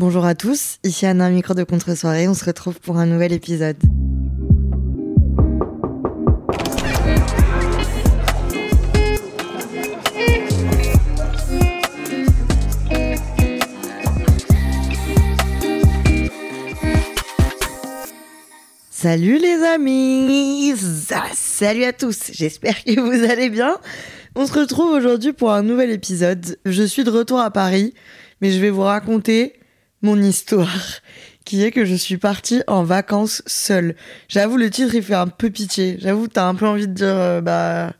Bonjour à tous, ici Anna, micro de contre-soirée. On se retrouve pour un nouvel épisode. Salut les amis Salut à tous J'espère que vous allez bien. On se retrouve aujourd'hui pour un nouvel épisode. Je suis de retour à Paris, mais je vais vous raconter mon histoire, qui est que je suis partie en vacances seule. J'avoue, le titre, il fait un peu pitié. J'avoue, t'as un peu envie de dire, euh, bah,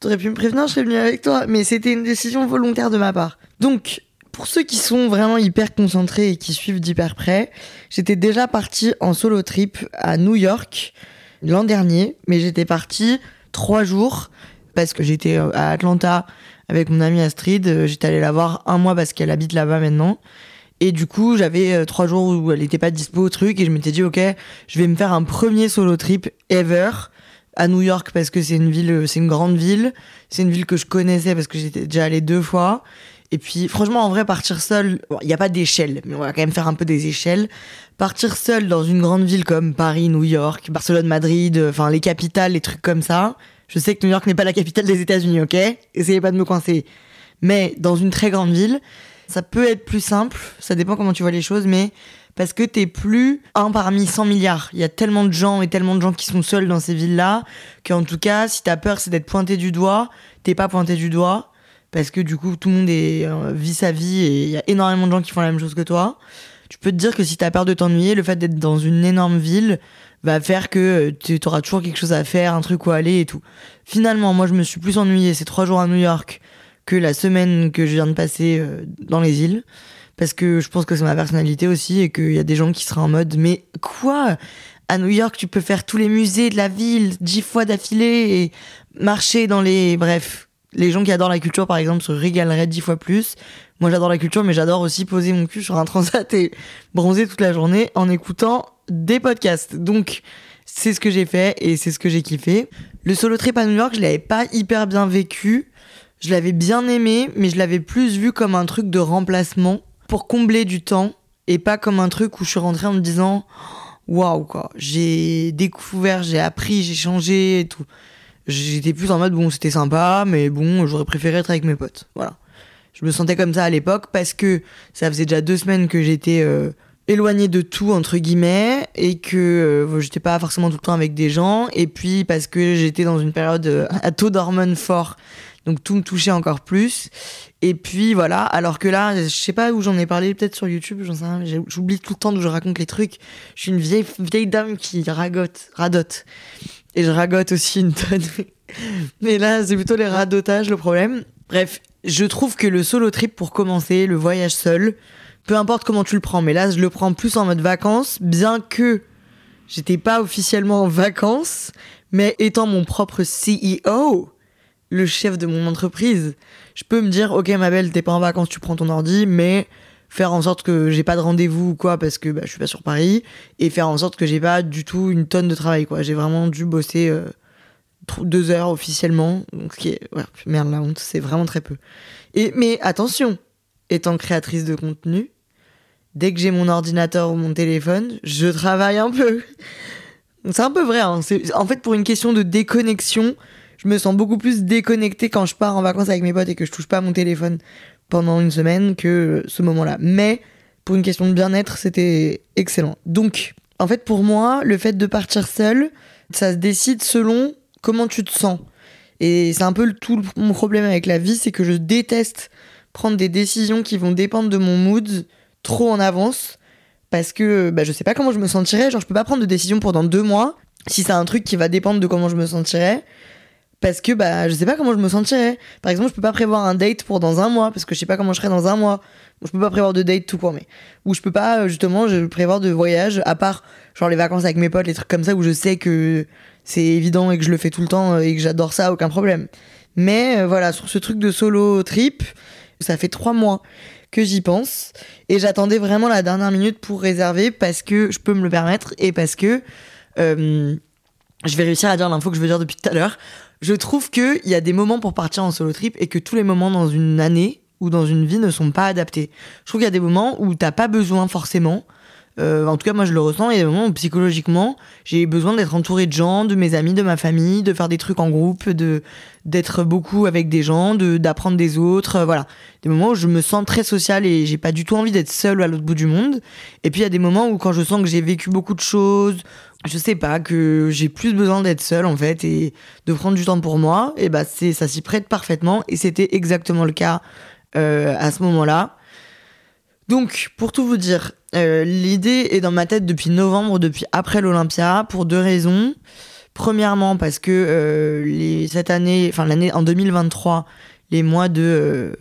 t'aurais pu me prévenir, je serais venue avec toi. Mais c'était une décision volontaire de ma part. Donc, pour ceux qui sont vraiment hyper concentrés et qui suivent d'hyper près, j'étais déjà partie en solo trip à New York l'an dernier, mais j'étais partie trois jours parce que j'étais euh, à Atlanta avec mon amie Astrid. Euh, j'étais allée la voir un mois parce qu'elle habite là-bas maintenant. Et du coup, j'avais euh, trois jours où elle n'était pas dispo au truc et je m'étais dit, ok, je vais me faire un premier solo trip ever à New York parce que c'est une ville, c'est une grande ville. C'est une ville que je connaissais parce que j'étais déjà allée deux fois. Et puis, franchement, en vrai, partir seul, il n'y a pas d'échelle, mais on va quand même faire un peu des échelles. Partir seul dans une grande ville comme Paris, New York, Barcelone, Madrid, euh, enfin, les capitales, les trucs comme ça. Je sais que New York n'est pas la capitale des États-Unis, ok? Essayez pas de me coincer. Mais dans une très grande ville, ça peut être plus simple. Ça dépend comment tu vois les choses, mais parce que t'es plus un parmi 100 milliards. Il y a tellement de gens et tellement de gens qui sont seuls dans ces villes-là qu'en tout cas, si t'as peur, c'est d'être pointé du doigt, t'es pas pointé du doigt parce que du coup tout le monde est, euh, vit sa vie et il y a énormément de gens qui font la même chose que toi. Tu peux te dire que si t'as peur de t'ennuyer, le fait d'être dans une énorme ville va faire que tu auras toujours quelque chose à faire, un truc où aller et tout. Finalement, moi je me suis plus ennuyé ces trois jours à New York que la semaine que je viens de passer euh, dans les îles. Parce que je pense que c'est ma personnalité aussi et qu'il y a des gens qui seraient en mode mais quoi? À New York, tu peux faire tous les musées de la ville dix fois d'affilée et marcher dans les... Bref, les gens qui adorent la culture, par exemple, se régaleraient dix fois plus. Moi, j'adore la culture, mais j'adore aussi poser mon cul sur un transat et bronzer toute la journée en écoutant des podcasts. Donc, c'est ce que j'ai fait et c'est ce que j'ai kiffé. Le solo trip à New York, je l'avais pas hyper bien vécu. Je l'avais bien aimé, mais je l'avais plus vu comme un truc de remplacement pour combler du temps et pas comme un truc où je suis rentrée en me disant waouh quoi, j'ai découvert, j'ai appris, j'ai changé et tout. J'étais plus en mode bon c'était sympa mais bon j'aurais préféré être avec mes potes. Voilà. Je me sentais comme ça à l'époque parce que ça faisait déjà deux semaines que j'étais euh, éloignée de tout entre guillemets et que euh, j'étais pas forcément tout le temps avec des gens. Et puis parce que j'étais dans une période euh, à taux d'hormones fort donc tout me touchait encore plus et puis voilà alors que là je sais pas où j'en ai parlé peut-être sur YouTube j'en sais rien j'oublie tout le temps d'où je raconte les trucs je suis une vieille vieille dame qui ragote radote et je ragote aussi une tonne. Mais là, c'est plutôt les radotages le problème. Bref, je trouve que le solo trip pour commencer, le voyage seul, peu importe comment tu le prends, mais là, je le prends plus en mode vacances, bien que j'étais pas officiellement en vacances, mais étant mon propre CEO, le chef de mon entreprise, je peux me dire, ok, ma belle, t'es pas en vacances, tu prends ton ordi, mais faire en sorte que j'ai pas de rendez-vous ou quoi parce que bah, je suis pas sur Paris et faire en sorte que j'ai pas du tout une tonne de travail quoi. J'ai vraiment dû bosser euh, deux heures officiellement donc ce qui est merde la honte c'est vraiment très peu. Et mais attention étant créatrice de contenu dès que j'ai mon ordinateur ou mon téléphone je travaille un peu. C'est un peu vrai hein. en fait pour une question de déconnexion je me sens beaucoup plus déconnecté quand je pars en vacances avec mes potes et que je touche pas mon téléphone pendant une semaine que ce moment-là. Mais pour une question de bien-être, c'était excellent. Donc, en fait, pour moi, le fait de partir seul, ça se décide selon comment tu te sens. Et c'est un peu tout mon problème avec la vie, c'est que je déteste prendre des décisions qui vont dépendre de mon mood trop en avance. Parce que bah, je sais pas comment je me sentirais. Genre, je peux pas prendre de décision pendant deux mois si c'est un truc qui va dépendre de comment je me sentirais parce que bah je sais pas comment je me sentirais. Par exemple, je peux pas prévoir un date pour dans un mois parce que je sais pas comment je serai dans un mois. Je peux pas prévoir de date tout court mais ou je peux pas justement je prévoir de voyage à part genre les vacances avec mes potes, les trucs comme ça où je sais que c'est évident et que je le fais tout le temps et que j'adore ça, aucun problème. Mais euh, voilà, sur ce truc de solo trip, ça fait trois mois que j'y pense et j'attendais vraiment la dernière minute pour réserver parce que je peux me le permettre et parce que euh, je vais réussir à dire l'info que je veux dire depuis tout à l'heure je trouve qu'il y a des moments pour partir en solo trip et que tous les moments dans une année, ou dans une vie ne sont pas adaptés. Je trouve qu'il y a des moments où t'as pas besoin forcément euh, en tout cas, moi, je le ressens. Il y a des moments où, psychologiquement, j'ai besoin d'être entouré de gens, de mes amis, de ma famille, de faire des trucs en groupe, de d'être beaucoup avec des gens, de d'apprendre des autres. Euh, voilà, des moments où je me sens très sociale et j'ai pas du tout envie d'être seule à l'autre bout du monde. Et puis il y a des moments où, quand je sens que j'ai vécu beaucoup de choses, je sais pas que j'ai plus besoin d'être seule en fait et de prendre du temps pour moi. Et bah c'est ça s'y prête parfaitement. Et c'était exactement le cas euh, à ce moment-là. Donc, pour tout vous dire, euh, l'idée est dans ma tête depuis novembre, depuis après l'Olympia, pour deux raisons. Premièrement, parce que euh, cette année, enfin l'année en 2023, les mois de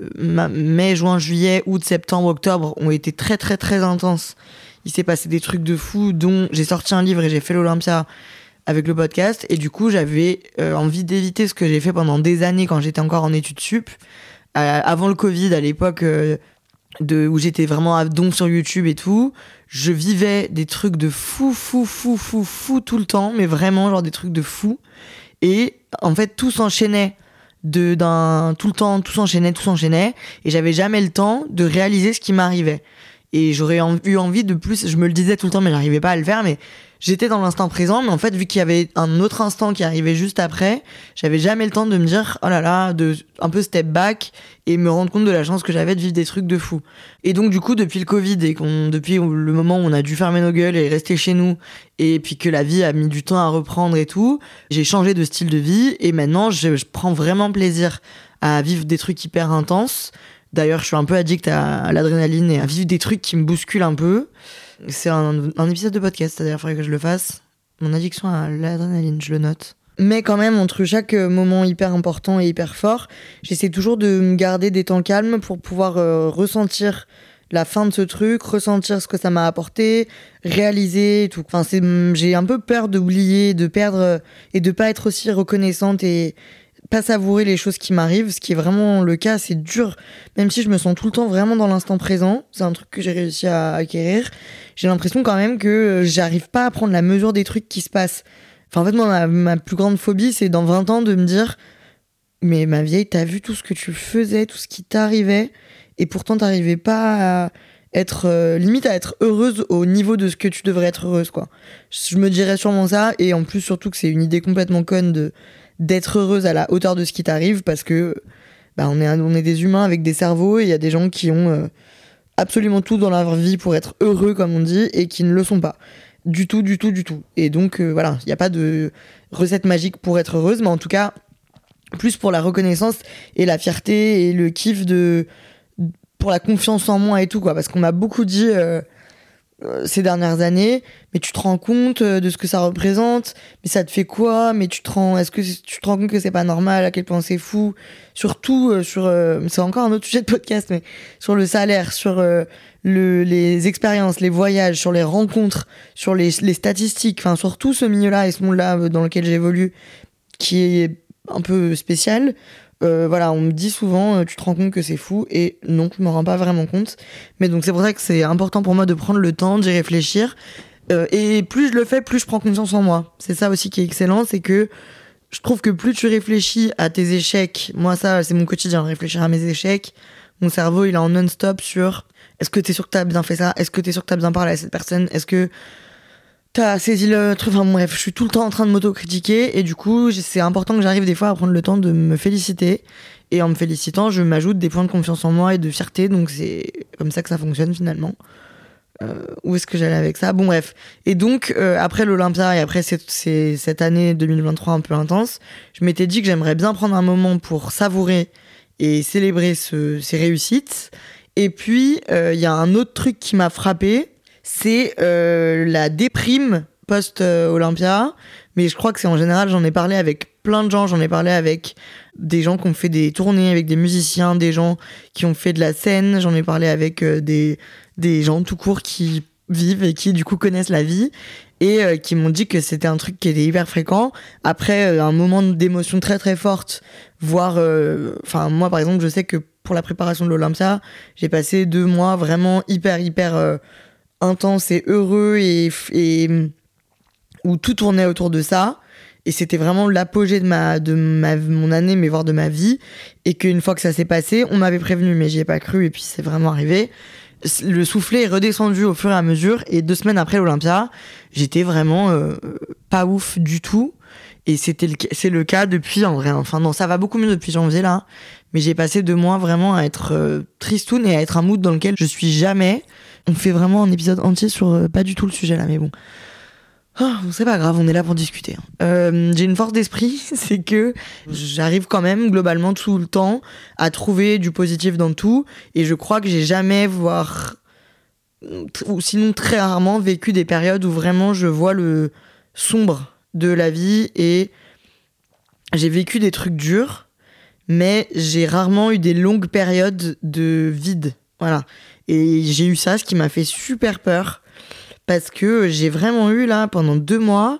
euh, mai, juin, juillet, août, septembre, octobre ont été très très très intenses. Il s'est passé des trucs de fou, dont j'ai sorti un livre et j'ai fait l'Olympia avec le podcast. Et du coup, j'avais envie d'éviter ce que j'ai fait pendant des années quand j'étais encore en études sup. avant le Covid, à l'époque de où j'étais vraiment à don sur YouTube et tout, je vivais des trucs de fou, fou, fou, fou, fou tout le temps, mais vraiment genre des trucs de fou. Et en fait, tout s'enchaînait de d'un tout le temps, tout s'enchaînait, tout s'enchaînait, et j'avais jamais le temps de réaliser ce qui m'arrivait. Et j'aurais eu envie de plus, je me le disais tout le temps, mais j'arrivais pas à le faire, mais j'étais dans l'instant présent, mais en fait, vu qu'il y avait un autre instant qui arrivait juste après, j'avais jamais le temps de me dire, oh là là, de un peu step back et me rendre compte de la chance que j'avais de vivre des trucs de fou. Et donc, du coup, depuis le Covid et depuis le moment où on a dû fermer nos gueules et rester chez nous, et puis que la vie a mis du temps à reprendre et tout, j'ai changé de style de vie et maintenant, je, je prends vraiment plaisir à vivre des trucs hyper intenses. D'ailleurs, je suis un peu addict à, l'adrénaline et à vivre des trucs qui me bousculent un peu. C'est un, épisode de podcast, c'est-à-dire il faudrait que je le fasse. Mon addiction à l'adrénaline, je le note. Mais quand même, entre chaque moment hyper important et hyper fort, j'essaie toujours de me garder des temps calmes pour pouvoir euh, ressentir la fin de ce truc, ressentir ce que ça m'a apporté, réaliser et tout. J'ai un peu peur d'oublier, de perdre et de pas être aussi reconnaissante et, pas savourer les choses qui m'arrivent, ce qui est vraiment le cas, c'est dur, même si je me sens tout le temps vraiment dans l'instant présent, c'est un truc que j'ai réussi à acquérir, j'ai l'impression quand même que euh, j'arrive pas à prendre la mesure des trucs qui se passent. Enfin, en fait, moi, ma, plus grande phobie, c'est dans 20 ans de me dire, mais ma vieille, t'as vu tout ce que tu faisais, tout ce qui t'arrivait, et pourtant t'arrivais pas à être, euh, limite à être heureuse au niveau de ce que tu devrais être heureuse, quoi. Je me dirais sûrement ça, et en plus, surtout que c'est une idée complètement conne de d'être heureuse à la hauteur de ce qui t'arrive parce que bah, on, est, des humains avec des cerveaux et il y a des gens qui ont euh, absolument tout dans leur vie pour être heureux, comme on dit, et qui ne le sont pas. Du tout, du tout, du tout. Et donc, euh, voilà, il n'y a pas de recette magique pour être heureuse, mais en tout cas, plus pour la reconnaissance et la fierté et le kiff de. pour la confiance en moi et tout, quoi. Parce qu'on m'a beaucoup dit. Euh, ces dernières années, mais tu te rends compte euh, de ce que ça représente, mais ça te fait quoi, mais tu te rends, est-ce que tu te rends compte que c'est pas normal, à quel point c'est fou, surtout euh, sur, c'est encore un autre sujet de podcast, mais sur le salaire, sur le, les expériences, les voyages, sur les rencontres, sur les, les statistiques, enfin sur tout ce milieu-là et ce monde-là dans lequel j'évolue, qui est un peu spécial. Euh, voilà, on me dit souvent, euh, tu te rends compte que c'est fou, et non, je me rends pas vraiment compte. Mais donc c'est pour ça que c'est important pour moi de prendre le temps d'y réfléchir. Euh, et plus je le fais, plus je prends conscience en moi. C'est ça aussi qui est excellent, c'est que je trouve que plus tu réfléchis à tes échecs, moi ça c'est mon quotidien, réfléchir à mes échecs, mon cerveau il est en non-stop sur est-ce que t'es sûr que t'as bien fait ça, est-ce que t'es sûr que t'as bien parlé à cette personne, est-ce que t'as saisi le truc. Enfin bref, je suis tout le temps en train de m'auto-critiquer et du coup, c'est important que j'arrive des fois à prendre le temps de me féliciter. Et en me félicitant, je m'ajoute des points de confiance en moi et de fierté. Donc c'est comme ça que ça fonctionne finalement. Euh, où est-ce que j'allais avec ça? Bon bref. Et donc euh, après l'Olympia et après cette, année 2023 un peu intense, je m'étais dit que j'aimerais bien prendre un moment pour savourer et célébrer ce, ces réussites. Et puis euh, il y a un autre truc qui m'a frappé, c'est euh, la déprime post-Olympia. Mais je crois que c'est en général, j'en ai parlé avec plein de gens, j'en ai parlé avec des gens qui ont fait des tournées, avec des musiciens, des gens qui ont fait de la scène, j'en ai parlé avec euh, des, des gens tout court qui vivent et qui du coup connaissent la vie et euh, qui m'ont dit que c'était un truc qui était hyper fréquent. Après un moment d'émotion très très forte, voire, enfin moi par exemple, je sais que pour la préparation de l'Olympia, j'ai passé deux mois vraiment hyper hyper intense et heureux et, où tout tournait autour de ça. et c'était vraiment l'apogée de ma de ma mon année mais voire de ma vie. Et qu'une fois que ça s'est passé on m'avait prévenu mais j'y ai pas cru. Et puis c'est vraiment arrivé. Le soufflet est redescendu au fur et à mesure. Et deux semaines après l'Olympia j'étais vraiment euh, pas ouf du tout. Et c'était c'est le cas depuis en vrai. Enfin non ça va beaucoup mieux depuis janvier là. Mais j'ai passé deux mois vraiment à être euh, tristoun et à être un mood dans lequel je suis jamais on fait vraiment un épisode entier sur euh, pas du tout le sujet là mais bon Oh, c'est pas grave, on est là pour discuter. Hein. Euh, j'ai une force d'esprit, c'est que j'arrive quand même globalement tout le temps à trouver du positif dans tout, et je crois que j'ai jamais, voire ou sinon très rarement, vécu des périodes où vraiment je vois le sombre de la vie et j'ai vécu des trucs durs, mais j'ai rarement eu des longues périodes de vide. Voilà. Et j'ai eu ça, ce qui m'a fait super peur parce que j'ai vraiment eu là pendant deux mois.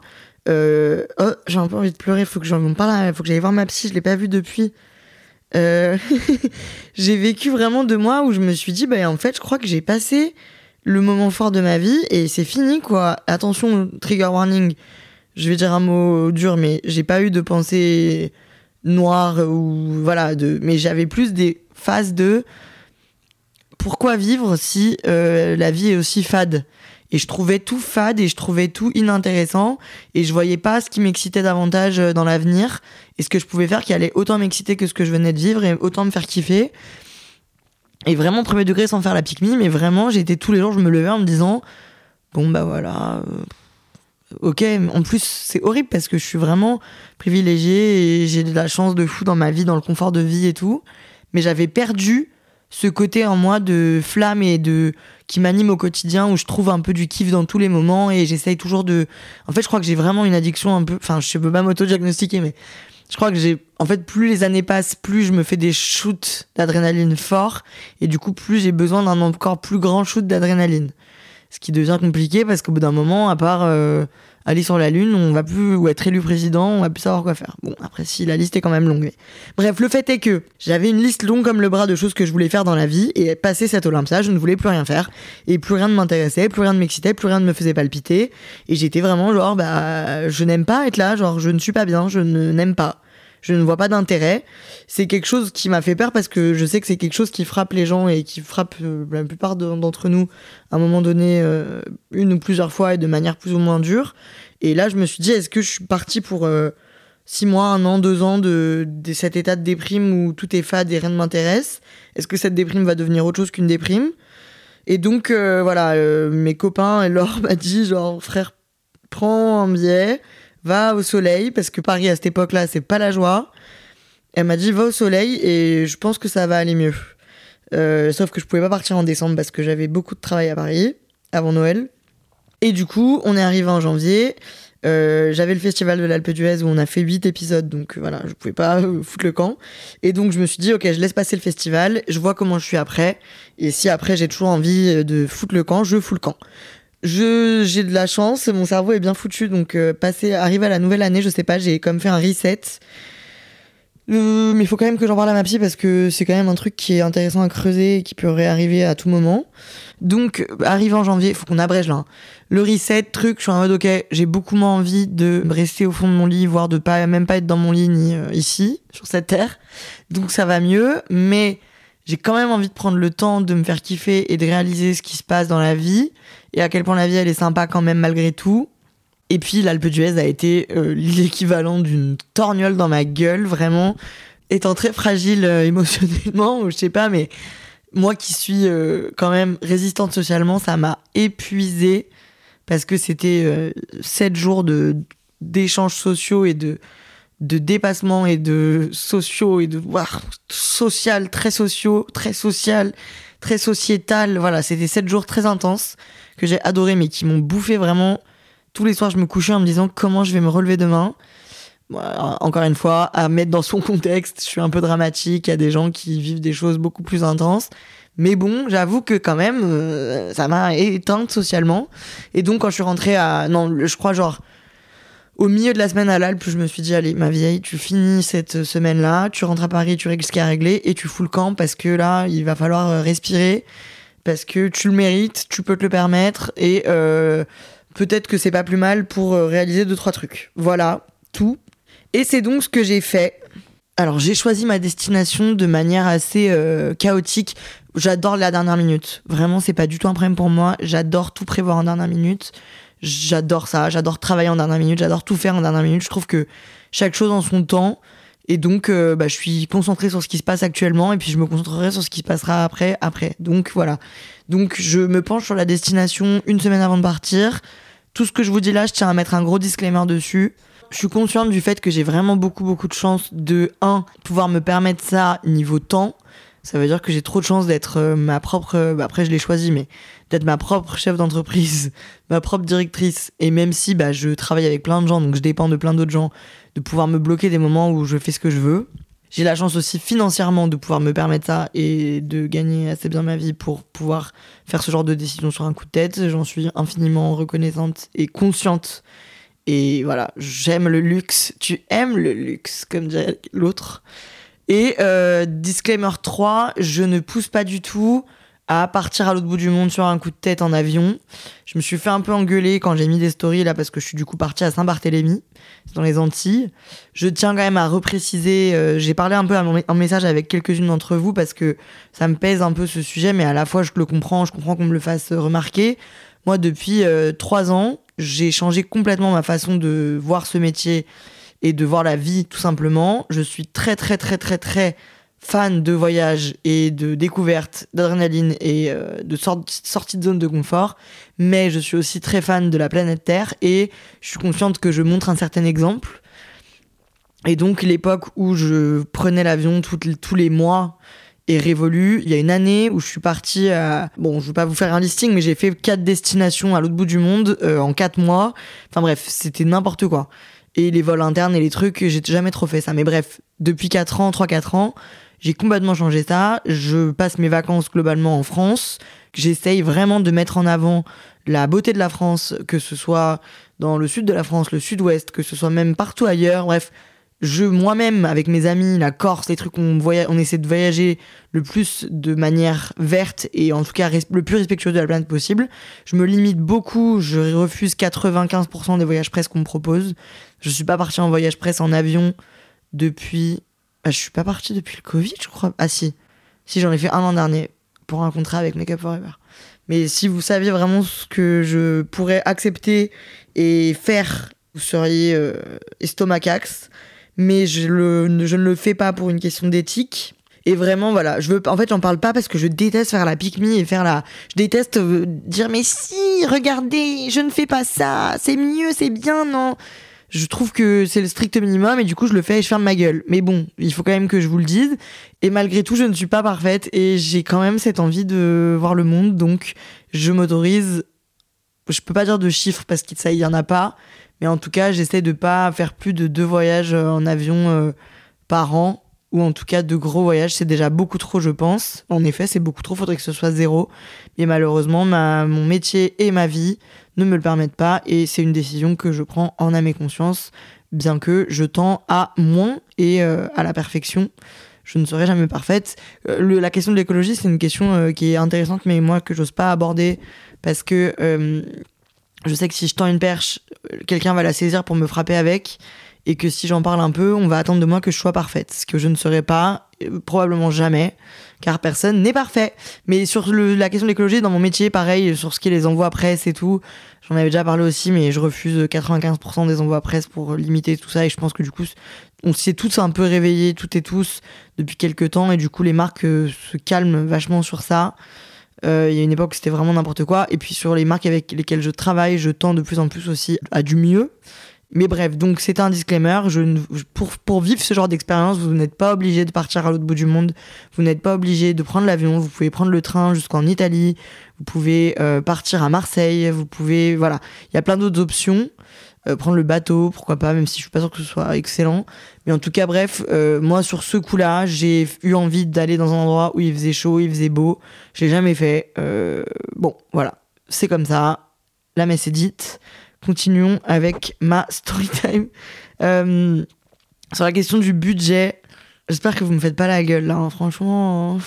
Euh, oh, j'ai un peu envie de pleurer, faut que j'en parle, faut que j'aille voir ma psy, je l'ai pas vue depuis. Euh, j'ai vécu vraiment deux mois où je me suis dit, bah en fait, je crois que j'ai passé le moment fort de ma vie et c'est fini quoi. Attention, trigger warning, je vais dire un mot dur, mais j'ai pas eu de pensée noire ou voilà, de, mais j'avais plus des phases de pourquoi vivre si euh, la vie est aussi fade? Et je trouvais tout fade et je trouvais tout inintéressant et je voyais pas ce qui m'excitait davantage euh, dans l'avenir. Et ce que je pouvais faire qui allait autant m'exciter que ce que je venais de vivre et autant me faire kiffer. Et vraiment premier degré sans faire la pique mais vraiment j'étais tous les jours je me levais en me disant bon bah voilà euh, ok en plus c'est horrible parce que je suis vraiment privilégiée et j'ai de la chance de fou dans ma vie dans le confort de vie et tout. Mais j'avais perdu ce côté en moi de flamme et de qui m'anime au quotidien où je trouve un peu du kiff dans tous les moments et j'essaye toujours de en fait je crois que j'ai vraiment une addiction un peu enfin je peux pas m'auto-diagnostiquer mais je crois que j'ai en fait plus les années passent plus je me fais des shoots d'adrénaline forts et du coup plus j'ai besoin d'un encore plus grand shoot d'adrénaline. Ce qui devient compliqué parce qu'au bout d'un moment à part euh, aller sur la Lune, on va plus, ou être élu président, on va plus savoir quoi faire. Bon, après, si la liste est quand même longue. Bref, le fait est que j'avais une liste longue comme le bras de choses que je voulais faire dans la vie, et passer cette Olympia, je ne voulais plus rien faire, et plus rien ne m'intéressait, plus rien ne m'excitait, plus rien ne me faisait palpiter, et j'étais vraiment genre, bah, je n'aime pas être là, genre, je ne suis pas bien, je ne n'aime pas je ne vois pas d'intérêt. C'est quelque chose qui m'a fait peur parce que je sais que c'est quelque chose qui frappe les gens et qui frappe euh, la plupart d'entre nous à un moment donné, euh, une ou plusieurs fois et de manière plus ou moins dure. Et là, je me suis dit, est-ce que je suis partie pour euh, six mois, un an, deux ans de, cet état de déprime où tout est fade et rien ne m'intéresse? Est-ce que cette déprime va devenir autre chose qu'une déprime? Et donc, voilà, mes copains et Laure m'a dit, genre, frère, prends un billet va au soleil, parce que Paris à cette époque-là, c'est pas la joie. Elle m'a dit, va au soleil et je pense que ça va aller mieux. Euh, sauf que je pouvais pas partir en décembre parce que j'avais beaucoup de travail à Paris avant Noël. Et du coup, on est arrivé en janvier. Euh, j'avais le festival de l'Alpe d'Huez où on a fait 8 épisodes, donc euh, voilà, je pouvais pas foutre le camp. Et donc je me suis dit, ok, je laisse passer le festival, je vois comment je suis après. Et si après j'ai toujours envie de foutre le camp, je fous le camp. Je j'ai de la chance, mon cerveau est bien foutu, donc euh, passer, arriver à la nouvelle année, je sais pas, j'ai comme fait un reset. Euh, mais il faut quand même que j'en parle à ma psy parce que c'est quand même un truc qui est intéressant à creuser et qui peut réarriver à tout moment. Donc, arrivé en janvier, il faut qu'on abrège là. Hein. Le reset, truc, je suis en mode ok, j'ai beaucoup moins envie de rester au fond de mon lit, voire de pas même pas être dans mon lit ni euh, ici, sur cette terre. Donc ça va mieux, mais j'ai quand même envie de prendre le temps de me faire kiffer et de réaliser ce qui se passe dans la vie et à quel point la vie elle est sympa quand même malgré tout. Et puis l'Alpe d'Huez a été euh, l'équivalent d'une torgnole dans ma gueule, vraiment. Étant très fragile euh, émotionnellement, ou je sais pas, mais moi qui suis euh, quand même résistante socialement, ça m'a épuisée. Parce que c'était sept jours de d'échanges sociaux et de de dépassement et de sociaux et de social très sociaux très social très sociétal voilà c'était sept jours très intenses que j'ai adoré mais qui m'ont bouffé vraiment tous les soirs je me couchais en me disant comment je vais me relever demain? Encore une fois à mettre dans son contexte je suis un peu dramatique il y a des gens qui vivent des choses beaucoup plus intenses mais bon, j'avoue que quand même, euh, ça m'a éteinte socialement. Et donc, quand je suis rentrée à. Non, je crois genre au milieu de la semaine à l'Alpe, je me suis dit, allez, ma vieille, tu finis cette semaine-là, tu rentres à Paris, tu règles ce qui a réglé et tu fous le camp parce que là, il va falloir euh, respirer, parce que tu le mérites, tu peux te le permettre et euh, peut-être que c'est pas plus mal pour euh, réaliser deux, trois trucs. Voilà. tout. Et c'est donc ce que j'ai fait. Alors j'ai choisi ma destination de manière assez euh, chaotique. J'adore la dernière minute. Vraiment, c'est pas du tout un problème pour moi. J'adore tout prévoir en dernière minute. J'adore ça. J'adore travailler en dernière minute. J'adore tout faire en dernière minute. Je trouve que chaque chose en son temps. Et donc, euh, bah, je suis concentrée sur ce qui se passe actuellement et puis je me concentrerai sur ce qui se passera après, après. Donc voilà. Donc je me penche sur la destination une semaine avant de partir. Tout ce que je vous dis là, je tiens à mettre un gros disclaimer dessus. Je suis consciente du fait que j'ai vraiment beaucoup beaucoup de chance de 1 pouvoir me permettre ça niveau temps. Ça veut dire que j'ai trop de chance d'être euh, ma propre bah, après je l'ai choisi mais d'être ma propre chef d'entreprise, ma propre directrice et même si bah, je travaille avec plein de gens donc je dépends de plein d'autres gens de pouvoir me bloquer des moments où je fais ce que je veux. J'ai la chance aussi financièrement de pouvoir me permettre ça et de gagner assez bien ma vie pour pouvoir faire ce genre de décision sur un coup de tête. J'en suis infiniment reconnaissante et consciente. Et voilà, j'aime le luxe. Tu aimes le luxe, comme dirait l'autre. Et euh, disclaimer 3, je ne pousse pas du tout à partir à l'autre bout du monde sur un coup de tête en avion. Je me suis fait un peu engueuler quand j'ai mis des stories là parce que je suis du coup partie à Saint-Barthélemy, dans les Antilles. Je tiens quand même à repréciser, euh, j'ai parlé un peu en message avec quelques-unes d'entre vous parce que ça me pèse un peu ce sujet, mais à la fois je le comprends, je comprends qu'on me le fasse remarquer. Moi, depuis euh, trois ans, j'ai changé complètement ma façon de voir ce métier et de voir la vie tout simplement. Je suis très très très très très fan de voyage et de découverte, d'adrénaline et euh, de sortie de zone de confort, mais je suis aussi très fan de la planète Terre et je suis consciente que je montre un certain exemple. Et donc l'époque où je prenais l'avion tous les mois est révolue. Il y a une année où je suis partie à... Bon, je vais pas vous faire un listing, mais j'ai fait quatre destinations à l'autre bout du monde euh, en quatre mois. Enfin bref, c'était n'importe quoi. Et les vols internes et les trucs, j'ai jamais trop fait ça. Mais bref, depuis 4 ans, 3-4 ans, j'ai complètement changé ça. Je passe mes vacances globalement en France. J'essaye vraiment de mettre en avant la beauté de la France, que ce soit dans le sud de la France, le sud-ouest, que ce soit même partout ailleurs. Bref, je moi-même avec mes amis, la Corse, les trucs on on essaie de voyager le plus de manière verte et en tout cas le plus respectueux de la planète possible. Je me limite beaucoup, je refuse 95% des voyages presse qu'on me propose. Je suis pas parti en voyage presse en avion depuis ah, je suis pas partie depuis le Covid, je crois. Ah si. Si, j'en ai fait un an dernier pour un contrat avec Makeup Forever. Mais si vous saviez vraiment ce que je pourrais accepter et faire, vous seriez euh, estomacax. Mais je, le, je ne le fais pas pour une question d'éthique. Et vraiment, voilà, je veux, en fait, j'en parle pas parce que je déteste faire la pique et faire la, je déteste euh, dire, mais si, regardez, je ne fais pas ça, c'est mieux, c'est bien, non je trouve que c'est le strict minimum et du coup je le fais et je ferme ma gueule. Mais bon, il faut quand même que je vous le dise. Et malgré tout, je ne suis pas parfaite et j'ai quand même cette envie de voir le monde. Donc je m'autorise, je peux pas dire de chiffres parce qu'il ça y en a pas, mais en tout cas j'essaie de pas faire plus de deux voyages euh, en avion euh, par an ou en tout cas de gros voyages, c'est déjà beaucoup trop, je pense. En effet, c'est beaucoup trop, faudrait que ce soit zéro. Mais malheureusement, ma, mon métier et ma vie ne me le permettent pas et c'est une décision que je prends en âme et conscience, bien que je tends à moins et euh, à la perfection. Je ne serai jamais parfaite. La question de l'écologie, c'est une question qui est intéressante, mais moi que j'ose pas aborder parce que je sais que si je tends une perche, quelqu'un va la saisir pour me frapper avec et que si j'en parle un peu, on va attendre de moi que je sois parfaite, ce que je ne serai pas, euh, probablement jamais, car personne n'est parfait. Mais sur la question de l'écologie, dans mon métier, pareil, sur ce qui est les envois presse et tout, j'en avais déjà parlé aussi, mais je refuse 95% des envois presse pour limiter tout ça, et je pense que du coup, on s'est tous un peu réveillés, toutes et tous, depuis quelques temps, et du coup, les marques euh, se calment vachement sur ça. Euh, il y a une époque, c'était vraiment n'importe quoi. Et puis sur les marques avec lesquelles je travaille, je tends de plus en plus aussi à du mieux. Mais bref, donc c'est un disclaimer. Pour, pour vivre ce genre d'expérience, vous n'êtes pas obligé de partir à l'autre bout du monde. Vous n'êtes pas obligé de prendre l'avion. Vous pouvez prendre le train jusqu'en Italie. Vous pouvez euh, partir à Marseille. Vous pouvez, voilà, il y a plein d'autres options. Euh, prendre le bateau, pourquoi pas, même si je suis pas sûr que ce soit excellent. Mais en tout cas, bref, euh, moi sur ce coup-là, j'ai eu envie d'aller dans un endroit où il faisait chaud, il faisait beau. Je l'ai jamais fait. bon, voilà, c'est comme ça. La messe est dite continuons avec ma story time. Euh, sur la question du budget, j'espère que vous me faites pas la gueule là. Hein. Franchement,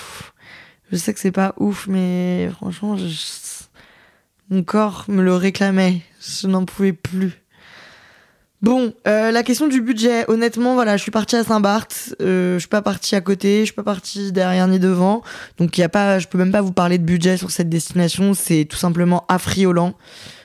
je sais que c'est pas ouf, mais franchement, mon corps me le réclamait. Je n'en pouvais plus. Bon, euh, la question du budget, honnêtement, voilà, je suis partie à Saint-Barth, euh, je suis pas partie à côté, je suis pas partie derrière ni devant, donc il y a pas, je peux même pas vous parler de budget sur cette destination, c'est tout simplement affriolant.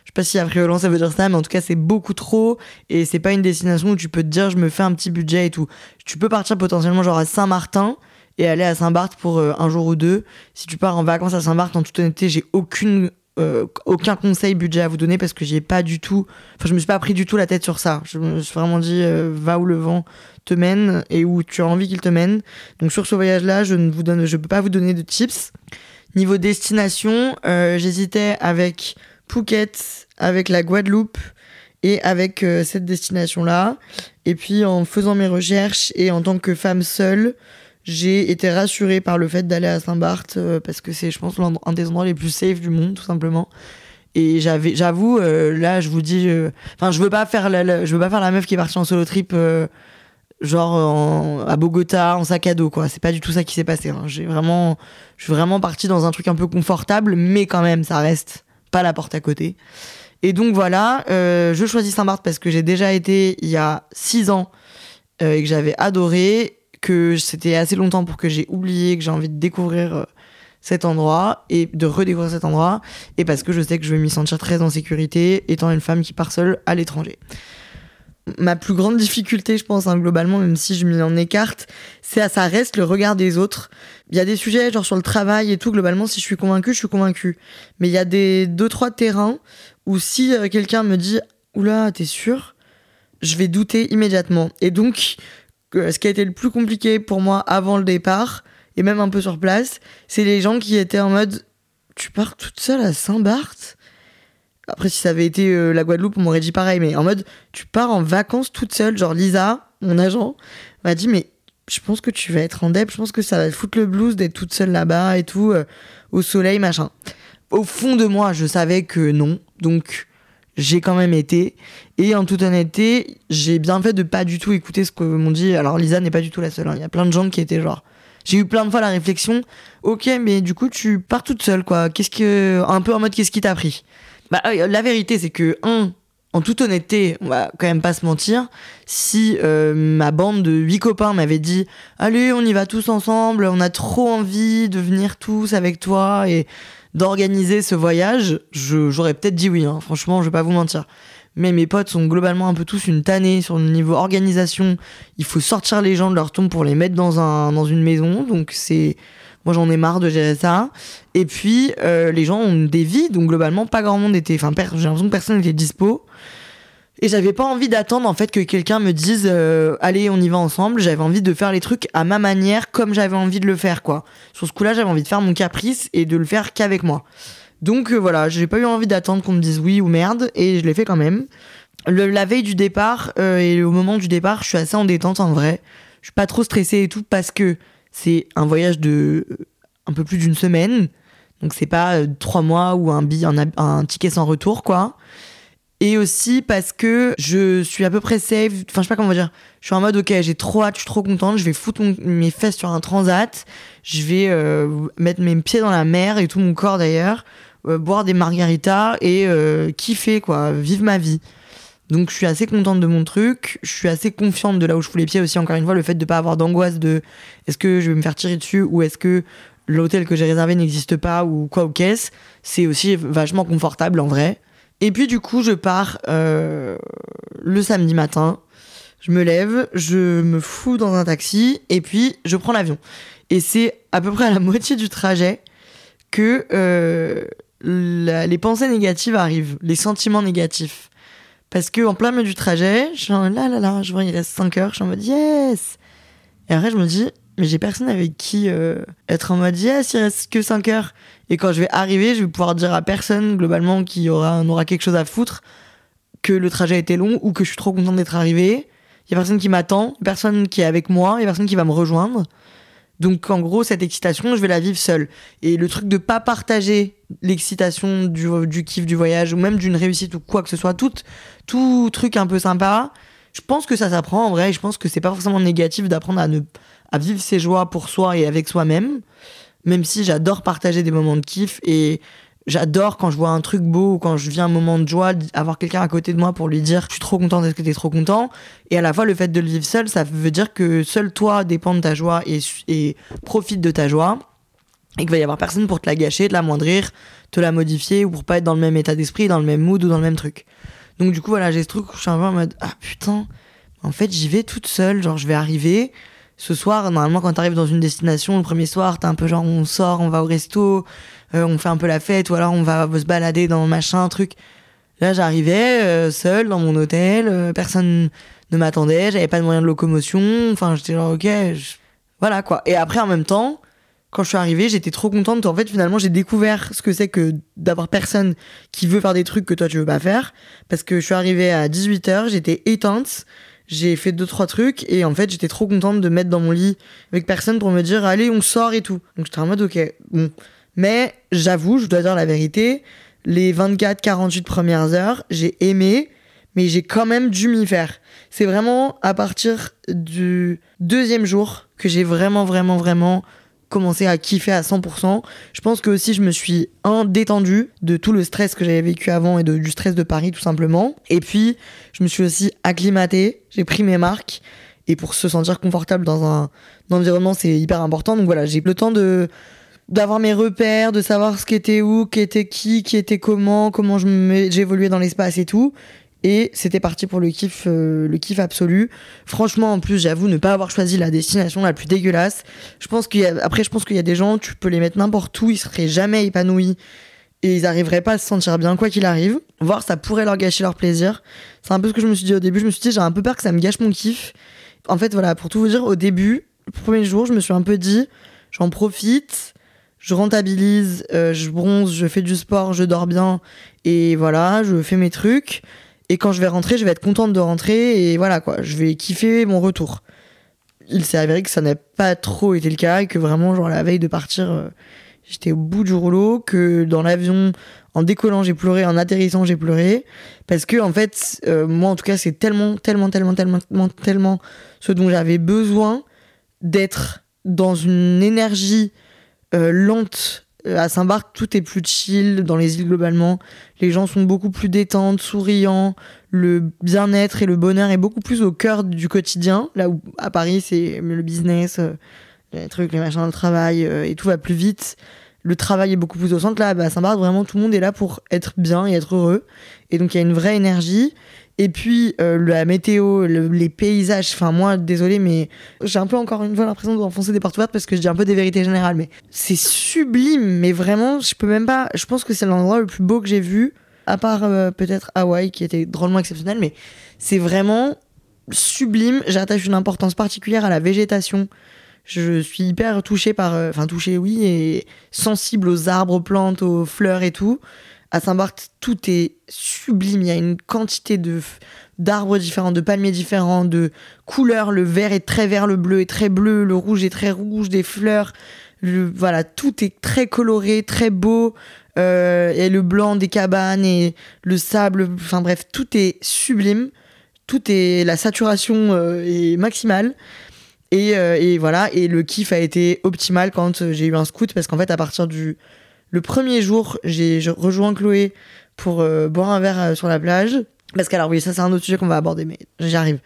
Je sais pas si affriolant ça veut dire ça, mais en tout cas c'est beaucoup trop et c'est pas une destination où tu peux te dire je me fais un petit budget et tout. Tu peux partir potentiellement genre à Saint-Martin et aller à Saint-Barth pour euh, un jour ou deux. Si tu pars en vacances à Saint-Barth, en toute honnêteté, j'ai aucune euh, aucun conseil budget à vous donner parce que j'ai pas du tout. Enfin, je me suis pas pris du tout la tête sur ça. Je me suis vraiment dit, euh, va où le vent te mène et où tu as envie qu'il te mène. Donc, sur ce voyage-là, je ne vous donne, je peux pas vous donner de tips. Niveau destination, euh, j'hésitais avec Phuket, avec la Guadeloupe et avec cette destination-là. Et puis, en faisant mes recherches et en tant que femme seule, j'ai été rassurée par le fait d'aller à Saint-Barth euh, parce que c'est, je pense, un des endroits les plus safe du monde, tout simplement. Et j'avais, j'avoue, euh, là, je vous dis, euh, enfin, je veux pas faire la, je veux pas faire la meuf qui est partie en solo trip, genre à Bogota en sac à dos, quoi. C'est pas du tout ça qui s'est passé. Hein. J'ai vraiment, je suis vraiment partie dans un truc un peu confortable, mais quand même, ça reste pas la porte à côté. Et donc voilà, je choisis Saint-Barth parce que j'ai déjà été il y a six ans et que j'avais adoré que c'était assez longtemps pour que j'ai oublié que j'ai envie de découvrir euh, cet endroit et de redécouvrir cet endroit et parce que je sais que je vais m'y sentir très en sécurité étant une femme qui part seule à l'étranger. Ma plus grande difficulté, je pense, hein, globalement, même si je m'y en écarte, c'est à ça reste le regard des autres. Il y a des sujets, genre sur le travail et tout, globalement, si je suis convaincue, je suis convaincue. Mais il y a des deux, trois terrains où si euh, quelqu'un me dit, oula, t'es sûr? Je vais douter immédiatement. Et donc, ce qui a été le plus compliqué pour moi avant le départ, et même un peu sur place, c'est les gens qui étaient en mode Tu pars toute seule à Saint-Barth? Après, si ça avait été euh, la Guadeloupe, on m'aurait dit pareil, mais en mode Tu pars en vacances toute seule. Genre, Lisa, mon agent, m'a dit Mais je pense que tu vas être en dep, je pense que ça va te foutre le blues d'être toute seule là-bas et tout, euh, au soleil, machin. Au fond de moi, je savais que non. Donc, j'ai quand même été. Et en toute honnêteté, j'ai bien fait de pas du tout écouter ce que m'ont dit. Alors Lisa n'est pas du tout la seule. Hein. Il y a plein de gens qui étaient genre. J'ai eu plein de fois la réflexion. Ok, mais du coup tu pars toute seule quoi. Qu'est-ce que un peu en mode qu'est-ce qui t'a pris? Bah euh, la vérité c'est que un, en toute honnêteté, on va quand même pas se mentir, si euh, ma bande de huit copains m'avait dit allez on y va tous ensemble, on a trop envie de venir tous avec toi et d'organiser ce voyage, j'aurais peut-être dit oui, hein. franchement, je vais pas vous mentir. Mais mes potes sont globalement un peu tous une tannée sur le niveau organisation. Il faut sortir les gens de leur tombe pour les mettre dans, un, dans une maison. Donc c'est. Moi j'en ai marre de gérer ça. Et puis euh, les gens ont des vies, donc globalement pas grand monde était. Enfin, j'ai l'impression que personne n'était dispo. Et j'avais pas envie d'attendre en fait que quelqu'un me dise euh, allez on y va ensemble. J'avais envie de faire les trucs à ma manière comme j'avais envie de le faire quoi. Sur ce coup-là j'avais envie de faire mon caprice et de le faire qu'avec moi. Donc euh, voilà j'ai pas eu envie d'attendre qu'on me dise oui ou merde et je l'ai fait quand même. Le, la veille du départ euh, et au moment du départ je suis assez en détente en vrai. Je suis pas trop stressée et tout parce que c'est un voyage de un peu plus d'une semaine. Donc c'est pas trois mois ou un billet, un ticket sans retour quoi. Et aussi parce que je suis à peu près safe. Enfin, je sais pas comment dire. Je suis en mode, ok, j'ai trop hâte, je suis trop contente. Je vais foutre mes fesses sur un transat. Je vais euh, mettre mes pieds dans la mer et tout mon corps d'ailleurs. Euh, boire des margaritas et euh, kiffer, quoi. Vivre ma vie. Donc, je suis assez contente de mon truc. Je suis assez confiante de là où je fous les pieds aussi. Encore une fois, le fait de pas avoir d'angoisse de est-ce que je vais me faire tirer dessus ou est-ce que l'hôtel que j'ai réservé n'existe pas ou quoi ou qu'est-ce. C'est aussi vachement confortable en vrai. Et puis du coup, je pars euh, le samedi matin. Je me lève, je me fous dans un taxi et puis je prends l'avion. Et c'est à peu près à la moitié du trajet que euh, les pensées négatives arrivent, les sentiments négatifs. Parce que en plein milieu du trajet, je suis en là là là, je vois il reste 5 heures, je suis en mode yes. Et après je me dis mais j'ai personne avec qui euh, être en mode yes, il reste que 5 heures. Et quand je vais arriver, je vais pouvoir dire à personne, globalement, qui aura, aura quelque chose à foutre, que le trajet a été long ou que je suis trop content d'être arrivé. Il y a personne qui m'attend, personne qui est avec moi, il y a personne qui va me rejoindre. Donc en gros, cette excitation, je vais la vivre seule. Et le truc de pas partager l'excitation du, du kiff du voyage ou même d'une réussite ou quoi que ce soit, tout, tout truc un peu sympa, je pense que ça s'apprend en vrai. Je pense que c'est pas forcément négatif d'apprendre à ne à vivre ses joies pour soi et avec soi-même. Même si j'adore partager des moments de kiff et J'adore quand je vois un truc beau ou quand je vis un moment de joie, avoir quelqu'un à côté de moi pour lui dire je suis trop content d'être que t'es trop content. Et à la fois, le fait de le vivre seul, ça veut dire que seul toi dépend de ta joie et, et profite de ta joie. Et qu'il va y avoir personne pour te la gâcher, te la moindrir, te la modifier ou pour pas être dans le même état d'esprit, dans le même mood ou dans le même truc. Donc du coup, voilà, j'ai ce truc où je suis un peu en mode ah putain, en fait, j'y vais toute seule. Genre, je vais arriver ce soir, normalement, quand t'arrives dans une destination, le premier soir, t'es un peu genre, on sort, on va au resto, euh, on fait un peu la fête, ou alors on va se balader dans machin, truc. Là, j'arrivais euh, seule dans mon hôtel, euh, personne ne m'attendait, j'avais pas de moyen de locomotion, enfin, j'étais genre, ok, voilà quoi. Et après, en même temps, quand je suis arrivée, j'étais trop contente. En fait, finalement, j'ai découvert ce que c'est que d'avoir personne qui veut faire des trucs que toi tu veux pas faire. Parce que je suis arrivée à 18h, j'étais éteinte j'ai fait deux trois trucs et en fait j'étais trop contente de mettre dans mon lit avec personne pour me dire allez on sort et tout. Donc j'étais en mode ok bon. Mais j'avoue je dois dire la vérité les 24 48 premières heures j'ai aimé mais j'ai quand même dû m'y faire. C'est vraiment à partir du deuxième jour que j'ai vraiment vraiment vraiment commencé à kiffer à 100%. Je pense que aussi je me suis un détendu de tout le stress que j'avais vécu avant et de, du stress de Paris tout simplement. Et puis je me suis aussi acclimaté, j'ai pris mes marques et pour se sentir confortable dans un, environnement c'est hyper important. Donc voilà, j'ai le temps de d'avoir mes repères, de savoir ce qui était où, qui était qui, qui était comment, comment j'évoluais dans l'espace et tout et c'était parti pour le kiff euh, le kiff absolu. Franchement en plus j'avoue ne pas avoir choisi la destination la plus dégueulasse. Je pense qu'il a, après je pense qu'il y a des gens tu peux les mettre n'importe où ils seraient jamais épanouis. Et ils arriveraient pas à se sentir bien quoi qu'il arrive. Voir ça pourrait leur gâcher leur plaisir. C'est un peu ce que je me suis dit au début. Je me suis dit j'ai un peu peur que ça me gâche mon kiff. En fait voilà pour tout vous dire au début le premier jour je me suis un peu dit j'en profite je rentabilise, euh, je bronze, je fais du sport, je dors bien et voilà, je fais mes trucs. Et quand je vais rentrer, je vais être contente de rentrer et voilà quoi, je vais kiffer mon retour. Il s'est avéré que ça n'a pas trop été le cas et que vraiment, genre la veille de partir, euh, j'étais au bout du rouleau, que dans l'avion, en décollant, j'ai pleuré, en atterrissant, j'ai pleuré. Parce que, en fait, euh, moi en tout cas, c'est tellement, tellement, tellement, tellement, tellement, tellement ce dont j'avais besoin d'être dans une énergie euh, lente euh, à Saint-Barth, tout est plus chill dans les îles globalement. Les gens sont beaucoup plus détentes, souriants. Le bien-être et le bonheur est beaucoup plus au cœur du quotidien. Là où à Paris, c'est le business, euh, les trucs, les machins, le travail euh, et tout va plus vite. Le travail est beaucoup plus au centre. Là, à Saint-Barth, vraiment, tout le monde est là pour être bien et être heureux. Et donc, il y a une vraie énergie. Et puis euh, la météo, les paysages, enfin moi désolé mais j'ai un peu encore une fois l'impression d'enfoncer des portes ouvertes parce que je dis un peu des vérités générales mais c'est sublime mais vraiment je peux même pas je pense que c'est l'endroit le plus beau que j'ai vu à part euh, peut-être Hawaï qui était drôlement exceptionnel mais c'est vraiment sublime, j'attache une importance particulière à la végétation. Je suis hyper touchée par euh, enfin touchée oui et sensible aux arbres, aux plantes, aux fleurs et tout à Saint-Barth, tout est sublime. Il y a une quantité de d'arbres différents, de palmiers différents, de couleurs. Le vert est très vert, le bleu est très bleu, le rouge est très rouge, des fleurs. voilà, tout est très coloré, très beau. Euh, et le blanc des cabanes et le sable. Enfin bref, tout est sublime. Tout est la saturation euh, est maximale. Et, euh, et, voilà, et le kiff a été optimal quand j'ai eu un scout parce qu'en fait, à partir du le premier jour, j'ai rejoint Chloé pour euh, boire un verre euh, sur la plage. Parce que, alors oui, ça c'est un autre sujet qu'on va aborder, mais j'y arrive.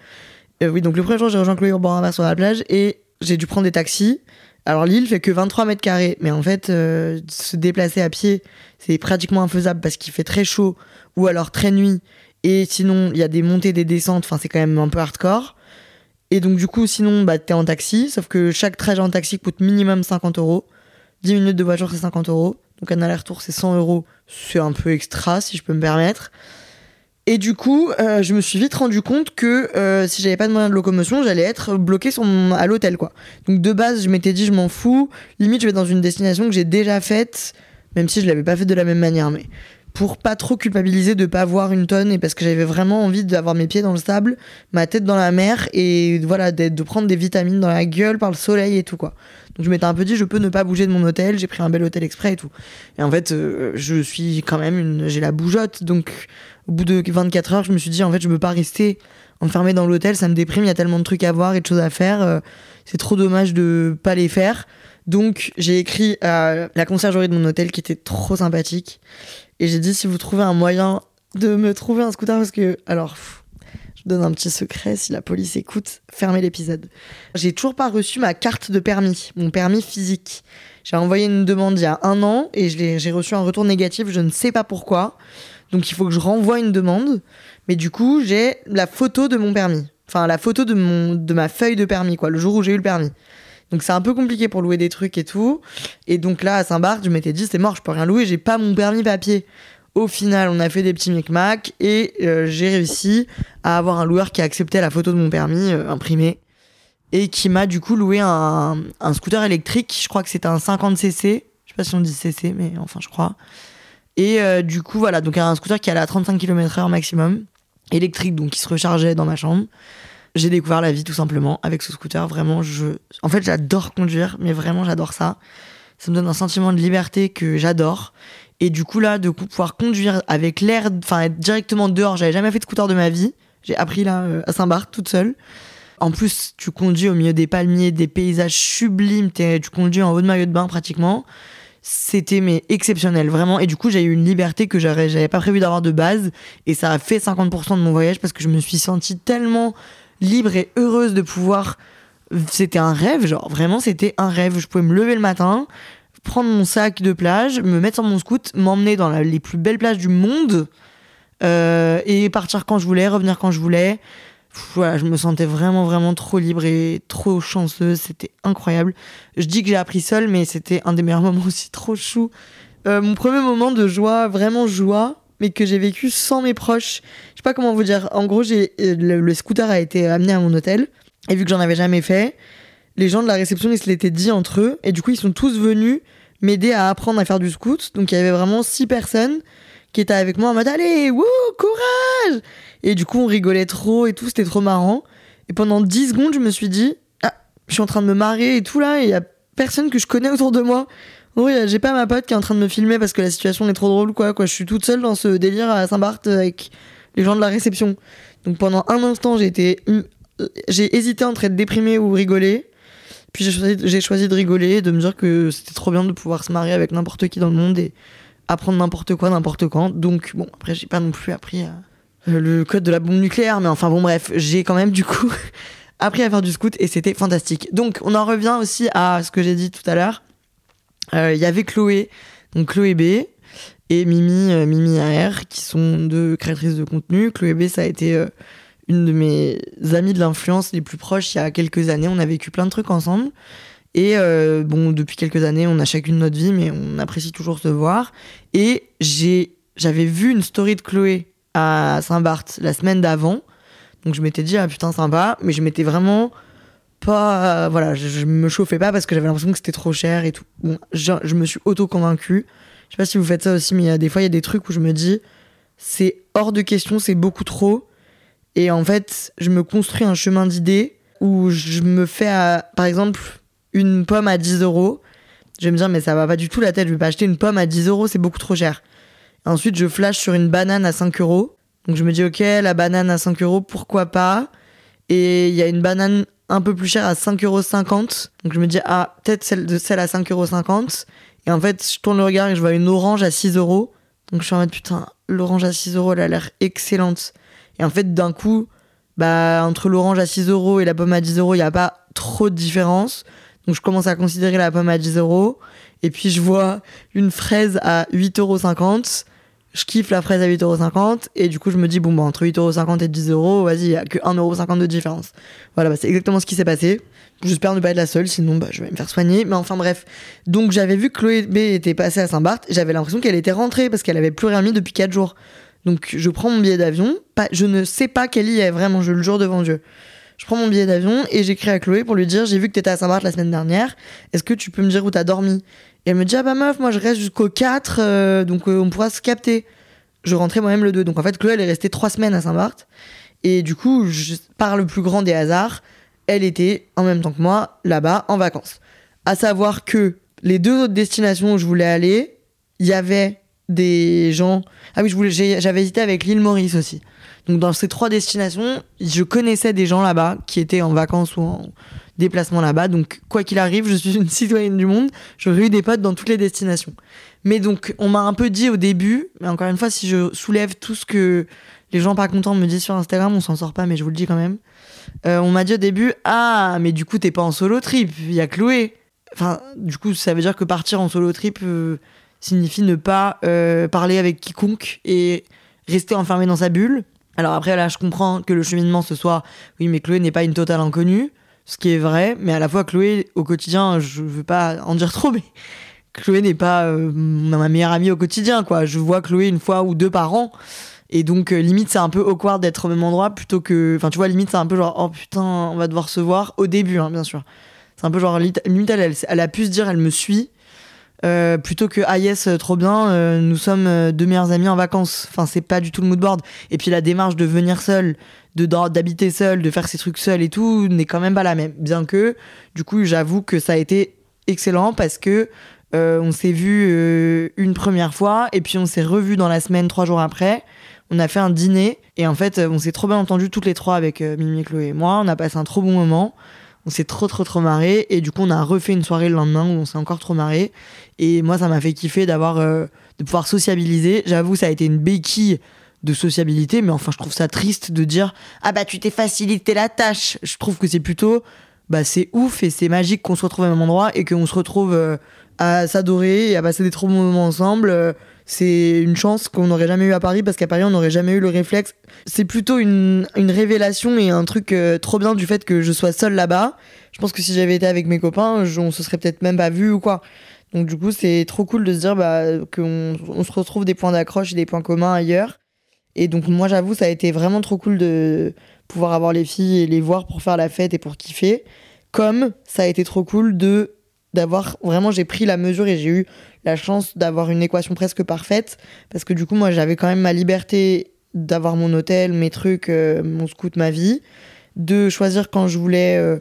Euh, oui, donc le premier jour, j'ai rejoint Chloé pour boire un verre sur la plage et j'ai dû prendre des taxis. Alors l'île fait que 23 mètres carrés, mais en fait, se déplacer à pied, c'est pratiquement infaisable parce qu'il fait très chaud ou alors très nuit. Et sinon, il y a des montées, des descentes, enfin c'est quand même un peu hardcore. Et donc du coup, sinon, bah, t'es en taxi, sauf que chaque trajet en taxi coûte minimum 50 euros. 10 minutes de voiture, c'est 50 euros. Donc un aller-retour, c'est 100 euros. C'est un peu extra, si je peux me permettre. Et du coup, euh, je me suis vite rendu compte que euh, si j'avais pas de moyen de locomotion, j'allais être bloqué à l'hôtel, quoi. Donc de base, je m'étais dit, je m'en fous. Limite, je vais dans une destination que j'ai déjà faite, même si je l'avais pas faite de la même manière. Pour pas trop culpabiliser de pas voir une tonne et parce que j'avais vraiment envie d'avoir mes pieds dans le sable, ma tête dans la mer et voilà, de prendre des vitamines dans la gueule par le soleil et tout, quoi. Donc je m'étais un peu dit, je peux ne pas bouger de mon hôtel, j'ai pris un bel hôtel exprès et tout. Et en fait, euh, je suis quand même une. J'ai la bougeotte, donc au bout de 24 heures, je me suis dit, en fait, je peux pas rester enfermé dans l'hôtel, ça me déprime, il y a tellement de trucs à voir et de choses à faire, euh, c'est trop dommage de pas les faire. Donc j'ai écrit à la conciergerie de mon hôtel qui était trop sympathique. Et j'ai dit si vous trouvez un moyen de me trouver un scooter parce que alors je donne un petit secret si la police écoute, fermez l'épisode. J'ai toujours pas reçu ma carte de permis, mon permis physique. J'ai envoyé une demande il y a un an et j'ai reçu un retour négatif, je ne sais pas pourquoi. Donc il faut que je renvoie une demande. Mais du coup, j'ai la photo de mon permis. Enfin, la photo de, mon, de ma feuille de permis, quoi, le jour où j'ai eu le permis. Donc c'est un peu compliqué pour louer des trucs et tout. Et donc là, à Saint-Barth, je m'étais dit, c'est mort, je peux rien louer, j'ai pas mon permis papier. Au final, on a fait des petits micmacs et euh, j'ai réussi à avoir un loueur qui a accepté la photo de mon permis euh, imprimé et qui m'a du coup loué un, scooter électrique. Je crois que c'était un 50cc. Je sais pas si on dit cc, mais enfin, je crois. Et euh, du coup, voilà, donc un scooter qui allait à 35 km/h maximum, électrique, donc qui se rechargeait dans ma chambre. J'ai découvert la vie tout simplement avec ce scooter. Vraiment, je. En fait, j'adore conduire, mais vraiment, j'adore ça. Ça me donne un sentiment de liberté que j'adore. Et du coup, là, de pouvoir conduire avec l'air, enfin, être directement dehors, j'avais jamais fait de scooter de ma vie. J'ai appris là, euh, à Saint-Barth, toute seule. En plus, tu conduis au milieu des palmiers, des paysages sublimes, tu conduis en haut de maillot de bain pratiquement. C'était mais exceptionnel, vraiment. Et du coup, j'ai eu une liberté que j'avais pas prévu d'avoir de base. Et ça a fait 50% de mon voyage parce que je me suis sentie tellement libre et heureuse de pouvoir. C'était un rêve, genre vraiment, c'était un rêve. Je pouvais me lever le matin, prendre mon sac de plage, me mettre sur mon scoot, m'emmener dans les plus belles plages du monde euh, et partir quand je voulais, revenir quand je voulais. Voilà, je me sentais vraiment, vraiment trop libre et trop chanceuse. C'était incroyable. Je dis que j'ai appris seul, mais c'était un des meilleurs moments aussi, trop chou. Euh, mon premier moment de joie, vraiment joie, mais que j'ai vécu sans mes proches. Je sais pas comment vous dire. En gros, j'ai euh, le, scooter a été amené à mon hôtel, et vu que j'en avais jamais fait, les gens de la réception, ils se l'étaient dit entre eux, et du coup, ils sont tous venus m'aider à apprendre à faire du scoot. Donc il y avait vraiment six personnes qui étaient avec moi en mode allez, wouh, courage Et du coup on rigolait trop et tout, c'était trop marrant. Et pendant 10 secondes je me suis dit, ah, je suis en train de me marrer et tout là, et il y a personne que je connais autour de moi. Oui, j'ai pas ma pote qui est en train de me filmer parce que la situation est trop drôle quoi, quoi. Je suis toute seule dans ce délire à Saint-Barth avec les gens de la réception. Donc pendant un instant j'ai été... J'ai hésité entre être déprimée ou rigoler. Puis j'ai choisi, choisi, de rigoler, de me dire que c'était trop bien de pouvoir se marier avec n'importe qui dans le monde et apprendre n'importe quoi, n'importe quand. Donc bon, après j'ai pas non plus appris euh, le code de la bombe nucléaire, mais enfin bon bref, j'ai quand même du coup appris à faire du scout et c'était fantastique. Donc on en revient aussi à ce que j'ai dit tout à l'heure. Euh, il y avait Chloé, donc Chloé B et Mimi, euh, Mimi AR, qui sont deux créatrices de contenu. Chloé B, ça a été une de mes amies de l'influence les plus proches il y a quelques années. On a vécu plein de trucs ensemble. Et euh, bon, depuis quelques années, on a chacune notre vie, mais on apprécie toujours se voir. Et j'ai, j'avais vu une story de Chloé à Saint-Barth la semaine d'avant. Donc je m'étais dit, ah putain, sympa. Mais je m'étais vraiment pas. voilà, je, me chauffais pas parce que j'avais l'impression que c'était trop cher et tout. Bon, je, je me suis auto-convaincue. Je sais pas si vous faites ça aussi, mais a des fois, il y a des trucs où je me dis, c'est hors de question, c'est beaucoup trop. Et en fait, je me construis un chemin d'idées où je me fais, par exemple, une pomme à 10 euros. Je vais me dire, mais ça va pas du tout la tête, je vais pas acheter une pomme à 10 euros, c'est beaucoup trop cher. ensuite, je flash sur une banane à 5 euros. Donc je me dis, ok, la banane à 5 euros, pourquoi pas? Et il y a une banane un peu plus chère à 5,50 euros. Donc je me dis, ah, peut-être celle, de celle à 5,50 euros. Et en fait, je tourne le regard et je vois une orange à 6 euros. Donc je suis en mode, putain, l'orange à 6 euros, elle a l'air excellente. Et en fait, d'un coup, bah, entre l'orange à 6 euros et la pomme à 10 euros, il n'y a pas trop de différence. Donc je commence à considérer la pomme à 10 euros. Et puis je vois une fraise à 8,50 euros. Je kiffe la fraise à 8,50 euros. Et du coup, je me dis, bon, bah, entre 8,50 euros et 10 euros, vas-y, il n'y a que 1,50 euros de différence. Voilà, bah, c'est exactement ce qui s'est passé. J'espère ne pas être la seule, sinon bah, je vais me faire soigner. Mais enfin bref. Donc j'avais vu que Chloé B était passée à Saint-Barth. J'avais l'impression qu'elle était rentrée parce qu'elle avait plus rien mis depuis 4 jours. Donc je prends mon billet d'avion. Je ne sais pas quelle y est, vraiment, je le jure devant Dieu. Je prends mon billet d'avion et j'écris à Chloé pour lui dire J'ai vu que t'étais à Saint-Barth la semaine dernière. Est-ce que tu peux me dire où t'as dormi? Et elle me dit Ah bah meuf, moi je reste jusqu'au 4, euh, donc euh, on pourra se capter. Je rentrais moi-même le 2. Donc en fait, Chloé, elle est restée 3 semaines à Saint-Barth. Et du coup, je, par le plus grand des hasards, elle était en même temps que moi là-bas en vacances. À savoir que les deux autres destinations où je voulais aller, il y avait des gens. Ah oui, je voulais, j'avais hésité avec l'île Maurice aussi. Donc dans ces trois destinations, je connaissais des gens là-bas qui étaient en vacances ou en déplacement là-bas. Donc quoi qu'il arrive, je suis une citoyenne du monde. J'aurais eu des potes dans toutes les destinations. Mais donc on m'a un peu dit au début, mais encore une fois, si je soulève tout ce que les gens pas contents me disent sur Instagram, on s'en sort pas, mais je vous le dis quand même. Euh, on m'a dit au début, ah, mais du coup t'es pas en solo trip, il y a Chloé. Enfin, du coup, ça veut dire que partir en solo trip euh, signifie ne pas euh, parler avec quiconque et rester enfermé dans sa bulle. Alors après, là, je comprends que le cheminement, ce soit, oui, mais Chloé n'est pas une totale inconnue, ce qui est vrai, mais à la fois, Chloé, au quotidien, je veux pas en dire trop, mais Chloé n'est pas ma meilleure amie au quotidien, quoi. Je vois Chloé une fois ou deux par an. Et donc, euh, limite, c'est un peu awkward d'être au même endroit plutôt que. Enfin, tu vois, limite, c'est un peu genre, oh putain, on va devoir se voir au début, hein, bien sûr. C'est un peu genre, limite, elle, elle, a pu se dire, elle me suit, euh, plutôt que ah yes trop bien euh, nous sommes deux meilleurs amis en vacances enfin c'est pas du tout le mood board et puis la démarche de venir seul de d'habiter seul de faire ses trucs seul et tout n'est quand même pas la même bien que du coup j'avoue que ça a été excellent parce que on s'est vu une première fois et puis on s'est revu dans la semaine trois jours après on a fait un dîner et en fait on s'est trop bien entendu toutes les trois avec Mimi Chloé et moi. On a passé un trop bon moment. On s'est trop trop trop marré et du coup on a refait une soirée le lendemain où on s'est encore trop marré et moi ça m'a fait kiffer d'avoir euh, de pouvoir sociabiliser. J'avoue ça a été une béquille de sociabilité mais enfin je trouve ça triste de dire ah bah tu t'es facilité la tâche! Je trouve que c'est plutôt bah c'est ouf et c'est magique qu'on se retrouve au même endroit et qu'on se retrouve euh, à s'adorer et à passer des trop bons moments ensemble euh, c'est une chance qu'on n'aurait jamais eu à Paris parce qu'à Paris on n'aurait jamais eu le réflexe. C'est plutôt une, une, révélation et un truc euh, trop bien du fait que je sois seule là-bas. Je pense que si j'avais été avec mes copains, on se serait peut-être même pas vu ou quoi. Donc du coup c'est trop cool de se dire bah, qu'on on se retrouve des points d'accroche et des points communs ailleurs. Et donc moi j'avoue ça a été vraiment trop cool de pouvoir avoir les filles et les voir pour faire la fête et pour kiffer. Comme ça a été trop cool de d'avoir vraiment j'ai pris la mesure et j'ai eu la chance d'avoir une équation presque parfaite. Parce que du coup moi j'avais quand même ma liberté d'avoir mon hôtel, mes trucs, euh, mon scout, ma vie, de choisir quand je voulais euh,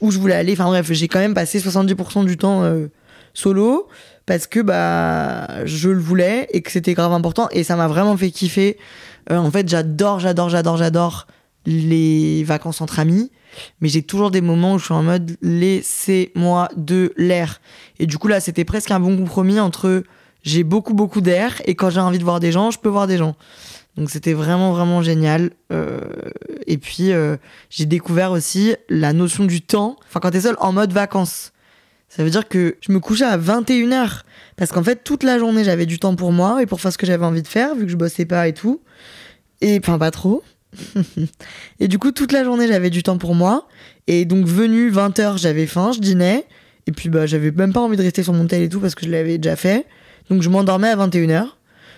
où je voulais aller. Enfin bref, j'ai quand même passé 70% du temps euh, solo. Parce que bah je le voulais et que c'était grave important. Et ça m'a vraiment fait kiffer. en fait, j'adore, j'adore, j'adore, j'adore les vacances entre amis mais j'ai toujours des moments où je suis en mode laissez-moi de l'air. Et du coup, là, c'était presque un bon compromis entre j'ai beaucoup, beaucoup d'air et quand j'ai envie de voir des gens, je peux voir des gens. Donc c'était vraiment, vraiment génial. Euh, et puis, euh, j'ai découvert aussi la notion du temps. Enfin, quand t'es seul en mode vacances. Ça veut dire que je me couchais à 21h. Parce qu'en fait, toute la journée, j'avais du temps pour moi et pour faire ce que j'avais envie de faire, vu que je bossais pas et tout. Et enfin, pas trop. et du coup, toute la journée, j'avais du temps pour moi. Et donc, venu 20h, j'avais faim, je dînais. Et puis, bah, j'avais même pas envie de rester sur mon tel et tout parce que je l'avais déjà fait. Donc, je m'endormais à 21h.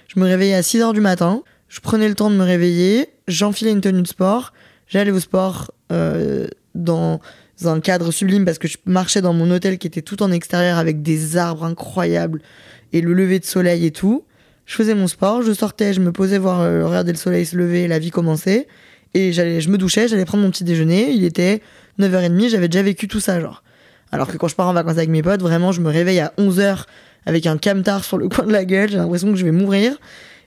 Je me réveillais à 6h du matin. Je prenais le temps de me réveiller. J'enfilais une tenue de sport. J'allais au sport euh, dans un cadre sublime parce que je marchais dans mon hôtel qui était tout en extérieur avec des arbres incroyables et le lever de soleil et tout je faisais mon sport, je sortais, je me posais voir euh, regarder le soleil se lever, la vie commençait, et j'allais, je me douchais, j'allais prendre mon petit déjeuner, il était 9h30, j'avais déjà vécu tout ça, genre. Alors que quand je pars en vacances avec mes potes, vraiment, je me réveille à 11h avec un camtar sur le coin de la gueule, j'ai l'impression que je vais mourir,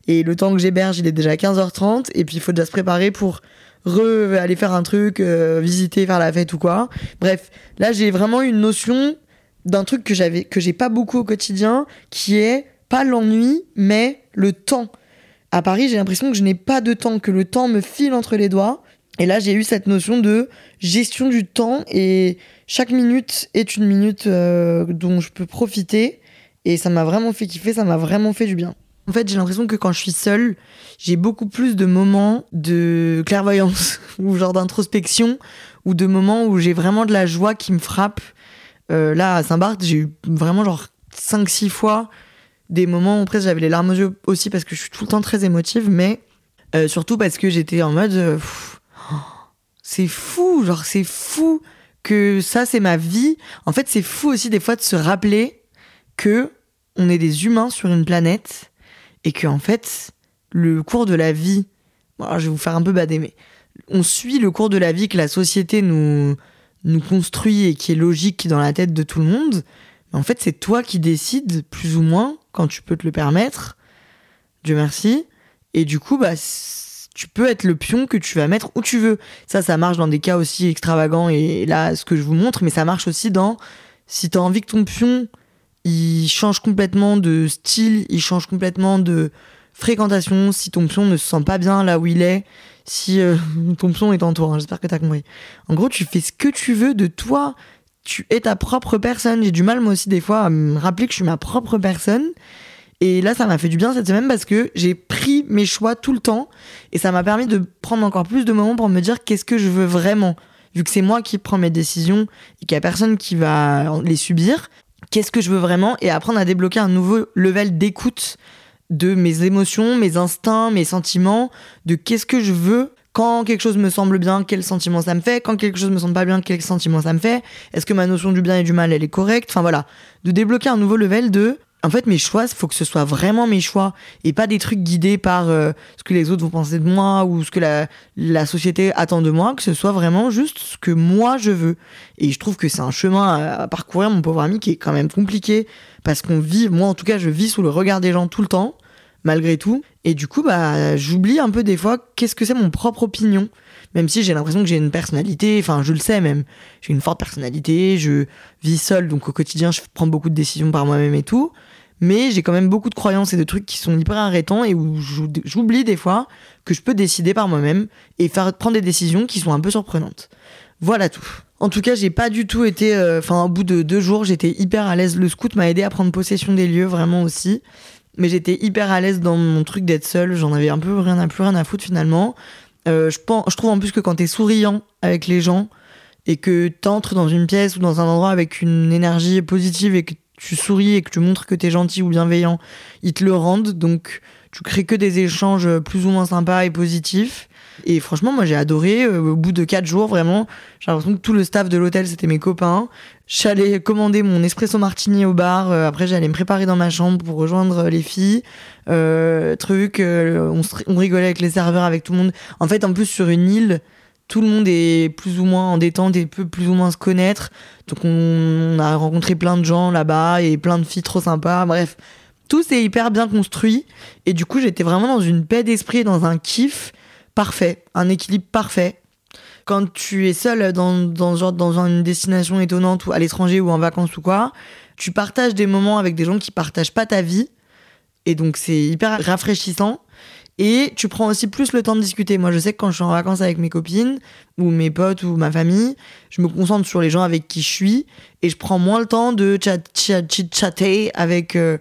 et le temps que j'héberge, il est déjà 15h30, et puis il faut déjà se préparer pour aller faire un truc, euh, visiter, faire la fête ou quoi. Bref, là j'ai vraiment une notion d'un truc que j'avais que j'ai pas beaucoup au quotidien, qui est pas l'ennui, mais le temps. À Paris, j'ai l'impression que je n'ai pas de temps, que le temps me file entre les doigts. Et là, j'ai eu cette notion de gestion du temps et chaque minute est une minute euh, dont je peux profiter. Et ça m'a vraiment fait kiffer, ça m'a vraiment fait du bien. En fait, j'ai l'impression que quand je suis seule, j'ai beaucoup plus de moments de clairvoyance ou genre d'introspection ou de moments où j'ai vraiment de la joie qui me frappe. Euh, là, à Saint-Barth, j'ai eu vraiment genre 5-6 fois des moments où presque j'avais les larmes aux yeux aussi parce que je suis tout le temps très émotive, mais euh, surtout parce que j'étais en mode euh, c'est fou, genre c'est fou que ça c'est ma vie. En fait, c'est fou aussi des fois de se rappeler que on est des humains sur une planète et que en fait le cours de la vie, je vais vous faire un peu bader, mais on suit le cours de la vie que la société nous nous construit et qui est logique dans la tête de tout le monde. En fait, c'est toi qui décides plus ou moins quand tu peux te le permettre, Dieu merci. Et du coup, bah, tu peux être le pion que tu vas mettre où tu veux. Ça, ça marche dans des cas aussi extravagants et là, ce que je vous montre, mais ça marche aussi dans si tu as envie que ton pion il change complètement de style, il change complètement de fréquentation, si ton pion ne se sent pas bien là où il est, si euh, ton pion est en toi, hein, j'espère que tu as compris. En gros, tu fais ce que tu veux de toi, tu es ta propre personne. J'ai du mal moi aussi des fois à me rappeler que je suis ma propre personne. Et là, ça m'a fait du bien cette semaine parce que j'ai pris mes choix tout le temps et ça m'a permis de prendre encore plus de moments pour me dire qu'est-ce que je veux vraiment. Vu que c'est moi qui prends mes décisions et qu'il n'y a personne qui va les subir, qu'est-ce que je veux vraiment et apprendre à débloquer un nouveau level d'écoute de mes émotions, mes instincts, mes sentiments, de qu'est-ce que je veux quand quelque chose me semble bien, quel sentiment ça me fait, quand quelque chose me semble pas bien, quel sentiment ça me fait, est-ce que ma notion du bien et du mal elle est correcte, enfin voilà, de débloquer un nouveau level de en fait, mes choix, il faut que ce soit vraiment mes choix et pas des trucs guidés par euh, ce que les autres vont penser de moi ou ce que la, la, société attend de moi, que ce soit vraiment juste ce que moi je veux. Et je trouve que c'est un chemin à, parcourir, mon pauvre ami, qui est quand même compliqué parce qu'on vit, moi en tout cas, je vis sous le regard des gens tout le temps, malgré tout. Et du coup, bah, j'oublie un peu des fois qu'est-ce que c'est mon propre opinion même si j'ai l'impression que j'ai une personnalité, enfin je le sais même, j'ai une forte personnalité, je vis seul, donc au quotidien je prends beaucoup de décisions par moi-même et tout, mais j'ai quand même beaucoup de croyances et de trucs qui sont hyper arrêtants et où j'oublie des fois que je peux décider par moi-même et faire prendre des décisions qui sont un peu surprenantes. Voilà tout. En tout cas, j'ai pas du tout été. Euh, enfin, au bout de deux jours, j'étais hyper à l'aise. Le scout m'a aidé à prendre possession des lieux, vraiment aussi. Mais j'étais hyper à l'aise dans mon truc d'être seule. J'en avais un peu rien à plus rien à foutre finalement. Euh, je, pense, je trouve en plus que quand t'es souriant avec les gens et que t'entres dans une pièce ou dans un endroit avec une énergie positive et que tu souris et que tu montres que tu es gentil ou bienveillant, ils te le rendent. Donc, tu crées que des échanges plus ou moins sympas et positifs. Et franchement, moi, j'ai adoré. Euh, au bout de quatre jours, vraiment, j'ai l'impression que tout le staff de l'hôtel, c'était mes copains. J'allais commander mon espresso martini au bar. Euh, après, j'allais me préparer dans ma chambre pour rejoindre les filles. Euh, truc, on, on rigolait avec les serveurs, avec tout le monde. En fait, en plus, sur une île, tout le monde est plus ou moins en détente et peut plus ou moins se connaître. Donc on, a rencontré plein de gens là-bas et plein de filles trop sympas. Bref, tout s'est hyper bien construit. Et du coup, j'étais vraiment dans une paix d'esprit, dans un kiff parfait, un équilibre parfait. Quand tu es seul dans, dans, genre, dans une destination étonnante ou à l'étranger ou en vacances ou quoi, tu partages des moments avec des gens qui partagent pas ta vie. Et donc c'est hyper rafraîchissant. Et tu prends aussi plus le temps de discuter. Moi, je sais que quand je suis en vacances avec mes copines, ou mes potes, ou ma famille, je me concentre sur les gens avec qui je suis, et je prends moins le temps de chat, chatter avec euh,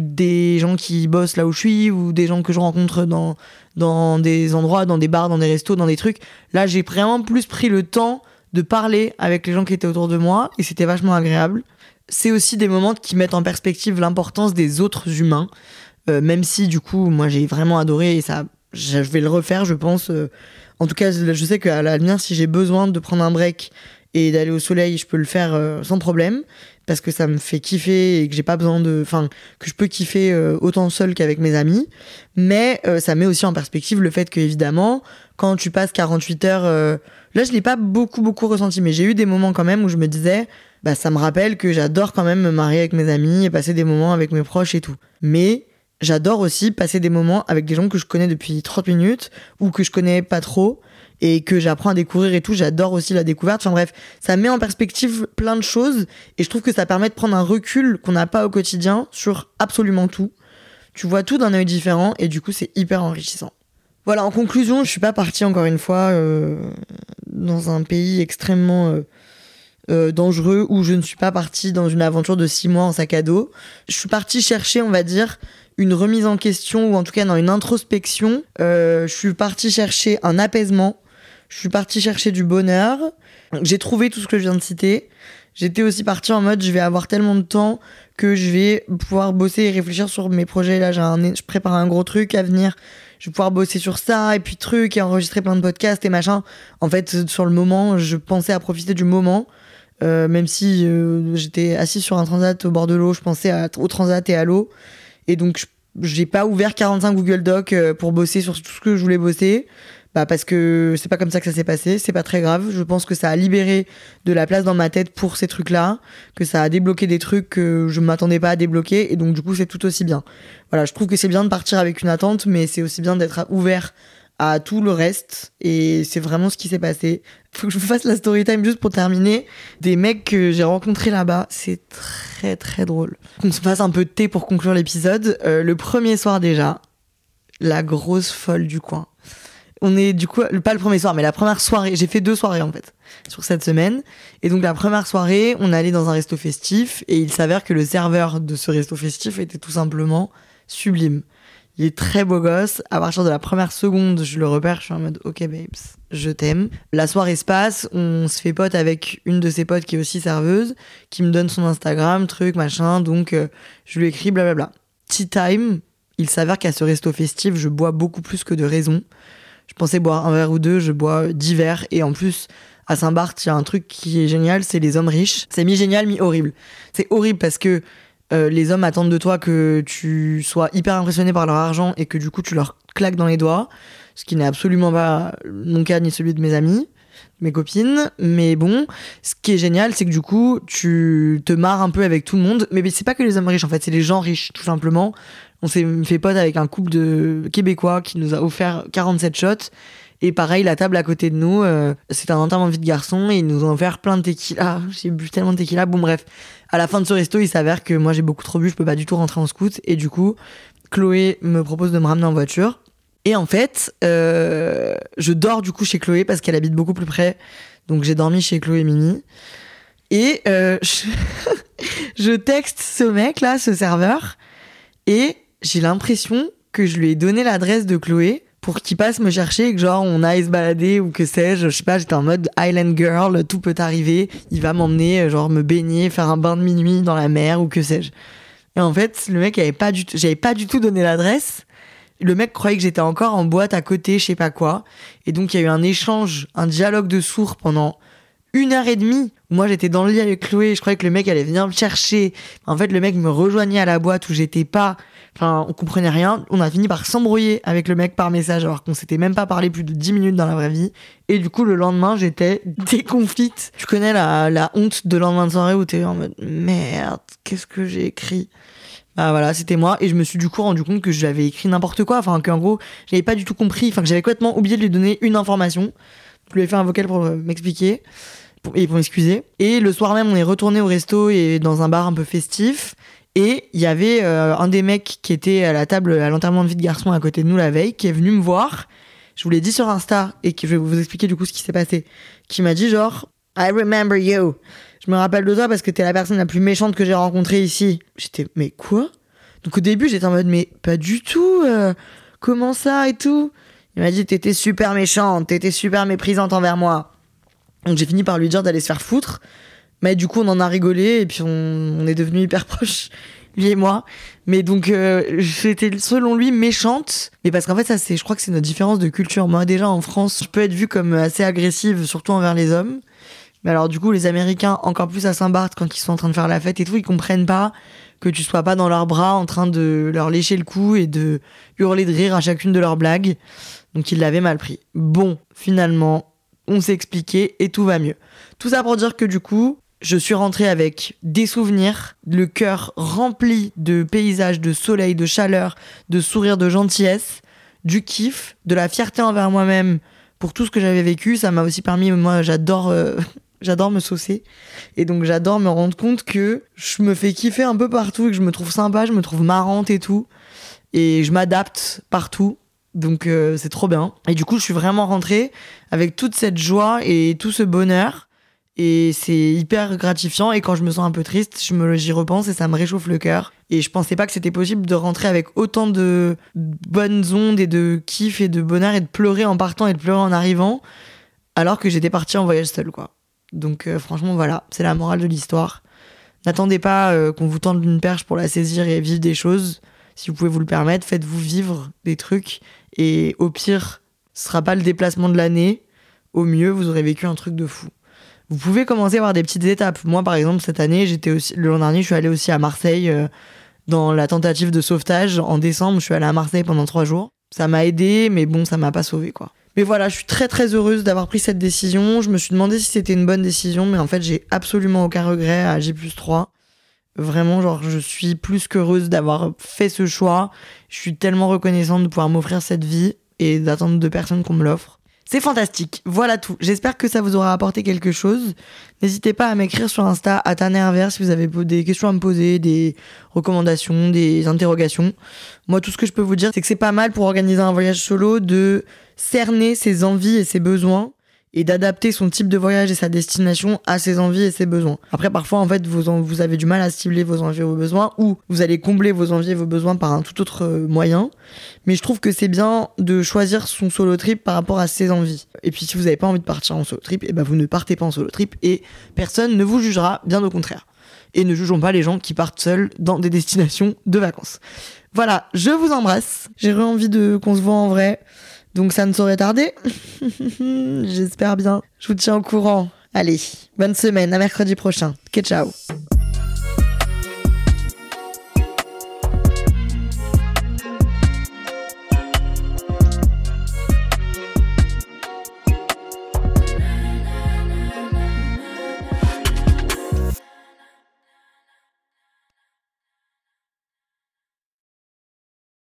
des gens qui bossent là où je suis, ou des gens que je rencontre dans, dans des endroits, dans des bars, dans des restos, dans des trucs. Là, j'ai vraiment plus pris le temps de parler avec les gens qui étaient autour de moi, et c'était vachement agréable. C'est aussi des moments qui mettent en perspective l'importance des autres humains. Euh, même si du coup, moi j'ai vraiment adoré et ça, je vais le refaire, je pense. Euh. en tout cas, je sais qu'à l'avenir, si j'ai besoin de prendre un break et d'aller au soleil, je peux le faire euh, sans problème parce que ça me fait kiffer et que j'ai pas besoin de, enfin, que je peux kiffer autant seul qu'avec mes amis. Mais ça met aussi en perspective le fait que évidemment, quand tu passes 48 heures, là je l'ai pas beaucoup beaucoup ressenti, mais j'ai eu des moments quand même où je me disais, bah ça me rappelle que j'adore quand même me marier avec mes amis et passer des moments avec mes proches et tout. Mais J'adore aussi passer des moments avec des gens que je connais depuis 30 minutes ou que je connais pas trop et que j'apprends à découvrir et tout. J'adore aussi la découverte. Enfin bref, ça met en perspective plein de choses et je trouve que ça permet de prendre un recul qu'on n'a pas au quotidien sur absolument tout. Tu vois tout d'un œil différent et du coup c'est hyper enrichissant. Voilà, en conclusion, je suis pas partie encore une fois euh, dans un pays extrêmement euh, euh, dangereux où je ne suis pas partie dans une aventure de six mois en sac à dos. Je suis partie chercher, on va dire, une remise en question ou en tout cas dans une introspection. Je suis partie chercher un apaisement. Je suis partie chercher du bonheur. J'ai trouvé tout ce que je viens de citer. J'étais aussi partie en mode je vais avoir tellement de temps que je vais pouvoir bosser et réfléchir sur mes projets. Là, j'ai un, je prépare un gros truc à venir. Je vais pouvoir bosser sur ça et puis truc et enregistrer plein de podcasts et machin. En fait, sur le moment, je pensais à profiter du moment. Euh, même si euh, j'étais assis sur un transat au bord de l'eau, je pensais au transat et à l'eau. Et donc, j'ai pas ouvert 45 Google Docs euh, pour bosser sur tout ce que je voulais bosser Bah parce que c'est pas comme ça que ça s'est passé, c'est pas très grave. Je pense que ça a libéré de la place dans ma tête pour ces trucs-là, que ça a débloqué des trucs que je m'attendais pas à débloquer, et donc du coup c'est tout aussi bien. Voilà, je trouve que c'est bien de partir avec une attente, mais c'est aussi bien d'être ouvert à tout le reste, et c'est vraiment ce qui s'est passé. Faut que je vous fasse la story time juste pour terminer. Des mecs que j'ai rencontrés là-bas, c'est très très drôle. Qu'on se fasse un peu de thé pour conclure l'épisode. Euh, le premier soir déjà, la grosse folle du coin on est du coup, pas le premier soir, mais la première soirée. J'ai fait deux soirées en fait sur cette semaine. Et donc la première soirée, on allait dans un resto festif et il s'avère que le serveur de ce resto festif était tout simplement sublime. Il est très beau gosse. À partir de la première seconde, je le repère, je suis en mode OK babes, je t'aime. La soirée se passe, on se fait pote avec une de ses potes qui est aussi serveuse, qui me donne son Instagram, truc, machin. Donc euh, je lui écris blablabla. Tea time, il s'avère qu'à ce resto festif, je bois beaucoup plus que de raison. Je pensais boire un verre ou deux, je bois dix verres. Et en plus, à Saint-Barth, il y a un truc qui est génial, c'est les hommes riches. C'est mi-génial, mi-horrible. C'est horrible parce que euh, les hommes attendent de toi que tu sois hyper impressionné par leur argent et que du coup tu leur claques dans les doigts. Ce qui n'est absolument pas mon cas ni celui de mes amis, mes copines. Mais bon, ce qui est génial, c'est que du coup, tu te marres un peu avec tout le monde. Mais c'est pas que les hommes riches, en fait, c'est les gens riches, tout simplement. On s'est fait pote avec un couple de Québécois qui nous a offert 47 shots. Et pareil, la table à côté de nous, euh, c'était un enterrement vie de garçon et ils nous ont offert plein de tequila. J'ai bu tellement de tequila. Bon, bref, à la fin de ce resto, il s'avère que moi j'ai beaucoup trop bu, je peux pas du tout rentrer en scout. Et du coup, Chloé me propose de me ramener en voiture. Et en fait, euh, je dors du coup chez Chloé parce qu'elle habite beaucoup plus près. Donc j'ai dormi chez Chloé et Mimi. Et euh, je, texte ce mec là, ce serveur. Et j'ai l'impression que je lui ai donné l'adresse de Chloé pour qu'il passe me chercher et que genre on aille se balader ou que sais-je, je sais pas, j'étais en mode Island Girl, tout peut arriver, il va m'emmener genre me baigner, faire un bain de minuit dans la mer ou que sais-je. Et en fait, le mec avait pas du j'avais pas du tout donné l'adresse. Le mec croyait que j'étais encore en boîte à côté, je sais pas quoi. Et donc il y a eu un échange, un dialogue de sourds pendant une heure et demie. Moi, j'étais dans le lit avec Chloé. Je croyais que le mec allait venir me chercher. En fait, le mec me rejoignait à la boîte où j'étais pas. Enfin, on comprenait rien. On a fini par s'embrouiller avec le mec par message alors qu'on s'était même pas parlé plus de 10 minutes dans la vraie vie. Et du coup, le lendemain, j'étais déconfite. Tu connais la, la honte de lendemain de soirée où t'es en mode merde, qu'est-ce que j'ai écrit? Bah voilà, c'était moi et je me suis du coup rendu compte que j'avais écrit n'importe quoi, enfin qu'en gros, j'avais pas du tout compris, enfin que j'avais complètement oublié de lui donner une information. Je lui ai fait un vocal pour m'expliquer et pour m'excuser. Et le soir même, on est retourné au resto et dans un bar un peu festif. Et il y avait euh, un des mecs qui était à la table à l'enterrement de vie de garçon à côté de nous la veille, qui est venu me voir. Je vous l'ai dit sur Insta et que je vais vous expliquer du coup ce qui s'est passé. Qui m'a dit genre, I remember you. Je me rappelle de toi parce que t'es la personne la plus méchante que j'ai rencontrée ici. J'étais, mais quoi? Donc au début, j'étais en mode, mais pas du tout. Euh, comment ça et tout? Il m'a dit, t'étais super méchante, t'étais super méprisante envers moi. Donc j'ai fini par lui dire d'aller se faire foutre. Mais du coup, on en a rigolé et puis on, est devenus hyper proches, lui et moi. Mais donc, euh, j'étais selon lui méchante. Mais parce qu'en fait, ça, c'est, je crois que c'est notre différence de culture. Moi, déjà, en France, je peux être vue comme assez agressive, surtout envers les hommes. Mais alors, du coup, les Américains, encore plus à Saint-Barth, quand ils sont en train de faire la fête et tout, ils comprennent pas que tu sois pas dans leurs bras en train de leur lécher le cou et de hurler de rire à chacune de leurs blagues. Donc, ils l'avaient mal pris. Bon, finalement, on s'est expliqué et tout va mieux. Tout ça pour dire que du coup, je suis rentrée avec des souvenirs, le cœur rempli de paysages, de soleil, de chaleur, de sourires, de gentillesse, du kiff, de la fierté envers moi-même pour tout ce que j'avais vécu. Ça m'a aussi permis, moi j'adore... Euh, j'adore me saucer et donc j'adore me rendre compte que je me fais kiffer un peu partout et que je me trouve sympa, je me trouve marrante et tout et je m'adapte partout donc euh, c'est trop bien. Et du coup, je suis vraiment rentrée avec toute cette joie et tout ce bonheur. Et c'est hyper gratifiant. Et quand je me sens un peu triste, je me j'y repense et ça me réchauffe le cœur. Et je pensais pas que c'était possible de rentrer avec autant de bonnes ondes et de kiff et de bonheur et de pleurer en partant et de pleurer en arrivant, alors que j'étais partie en voyage seule, quoi. Donc euh, franchement, voilà, c'est la morale de l'histoire. N'attendez pas euh, qu'on vous tende une perche pour la saisir et vivre des choses. Si vous pouvez vous le permettre, faites-vous vivre des trucs et au pire, ce sera pas le déplacement de l'année. Au mieux, vous aurez vécu un truc de fou. Vous pouvez commencer à avoir des petites étapes. Moi, par exemple, cette année, j'étais aussi, le l'an je suis allé aussi à Marseille euh, dans la tentative de sauvetage. En décembre, je suis allé à Marseille pendant trois jours. Ça m'a aidé, mais bon, ça m'a pas sauvé, quoi. Mais voilà, je suis très très heureuse d'avoir pris cette décision. Je me suis demandé si c'était une bonne décision, mais en fait, j'ai absolument aucun regret à J 3. Vraiment, genre, je suis plus qu'heureuse d'avoir fait ce choix. Je suis tellement reconnaissante de pouvoir m'offrir cette vie et d'attendre de personnes qu'on me l'offre. C'est fantastique. Voilà tout. J'espère que ça vous aura apporté quelque chose. N'hésitez pas à m'écrire sur Insta à Tanerver si vous avez des questions à me poser, des recommandations, des interrogations. Moi, tout ce que je peux vous dire, c'est que c'est pas mal pour organiser un voyage solo de cerner ses envies et ses besoins et d'adapter son type de voyage et sa destination à ses envies et ses besoins. Après, parfois, en fait, vous, avez du mal à cibler vos envies et vos besoins ou vous allez combler vos envies et vos besoins par un tout autre euh, moyen. Mais je trouve que c'est bien de choisir son solo trip par rapport à ses envies. Et puis, si vous n'avez pas envie de partir en solo trip, et eh ben vous ne partez pas en solo trip et personne ne vous jugera, bien au contraire. Et ne jugeons pas les gens qui partent seuls dans des destinations de vacances. Voilà, je vous embrasse. J'ai envie de qu'on se voit en vrai. Donc ça ne saurait tarder. J'espère bien. Je vous tiens au courant. Allez, bonne semaine, à mercredi prochain. Que ciao.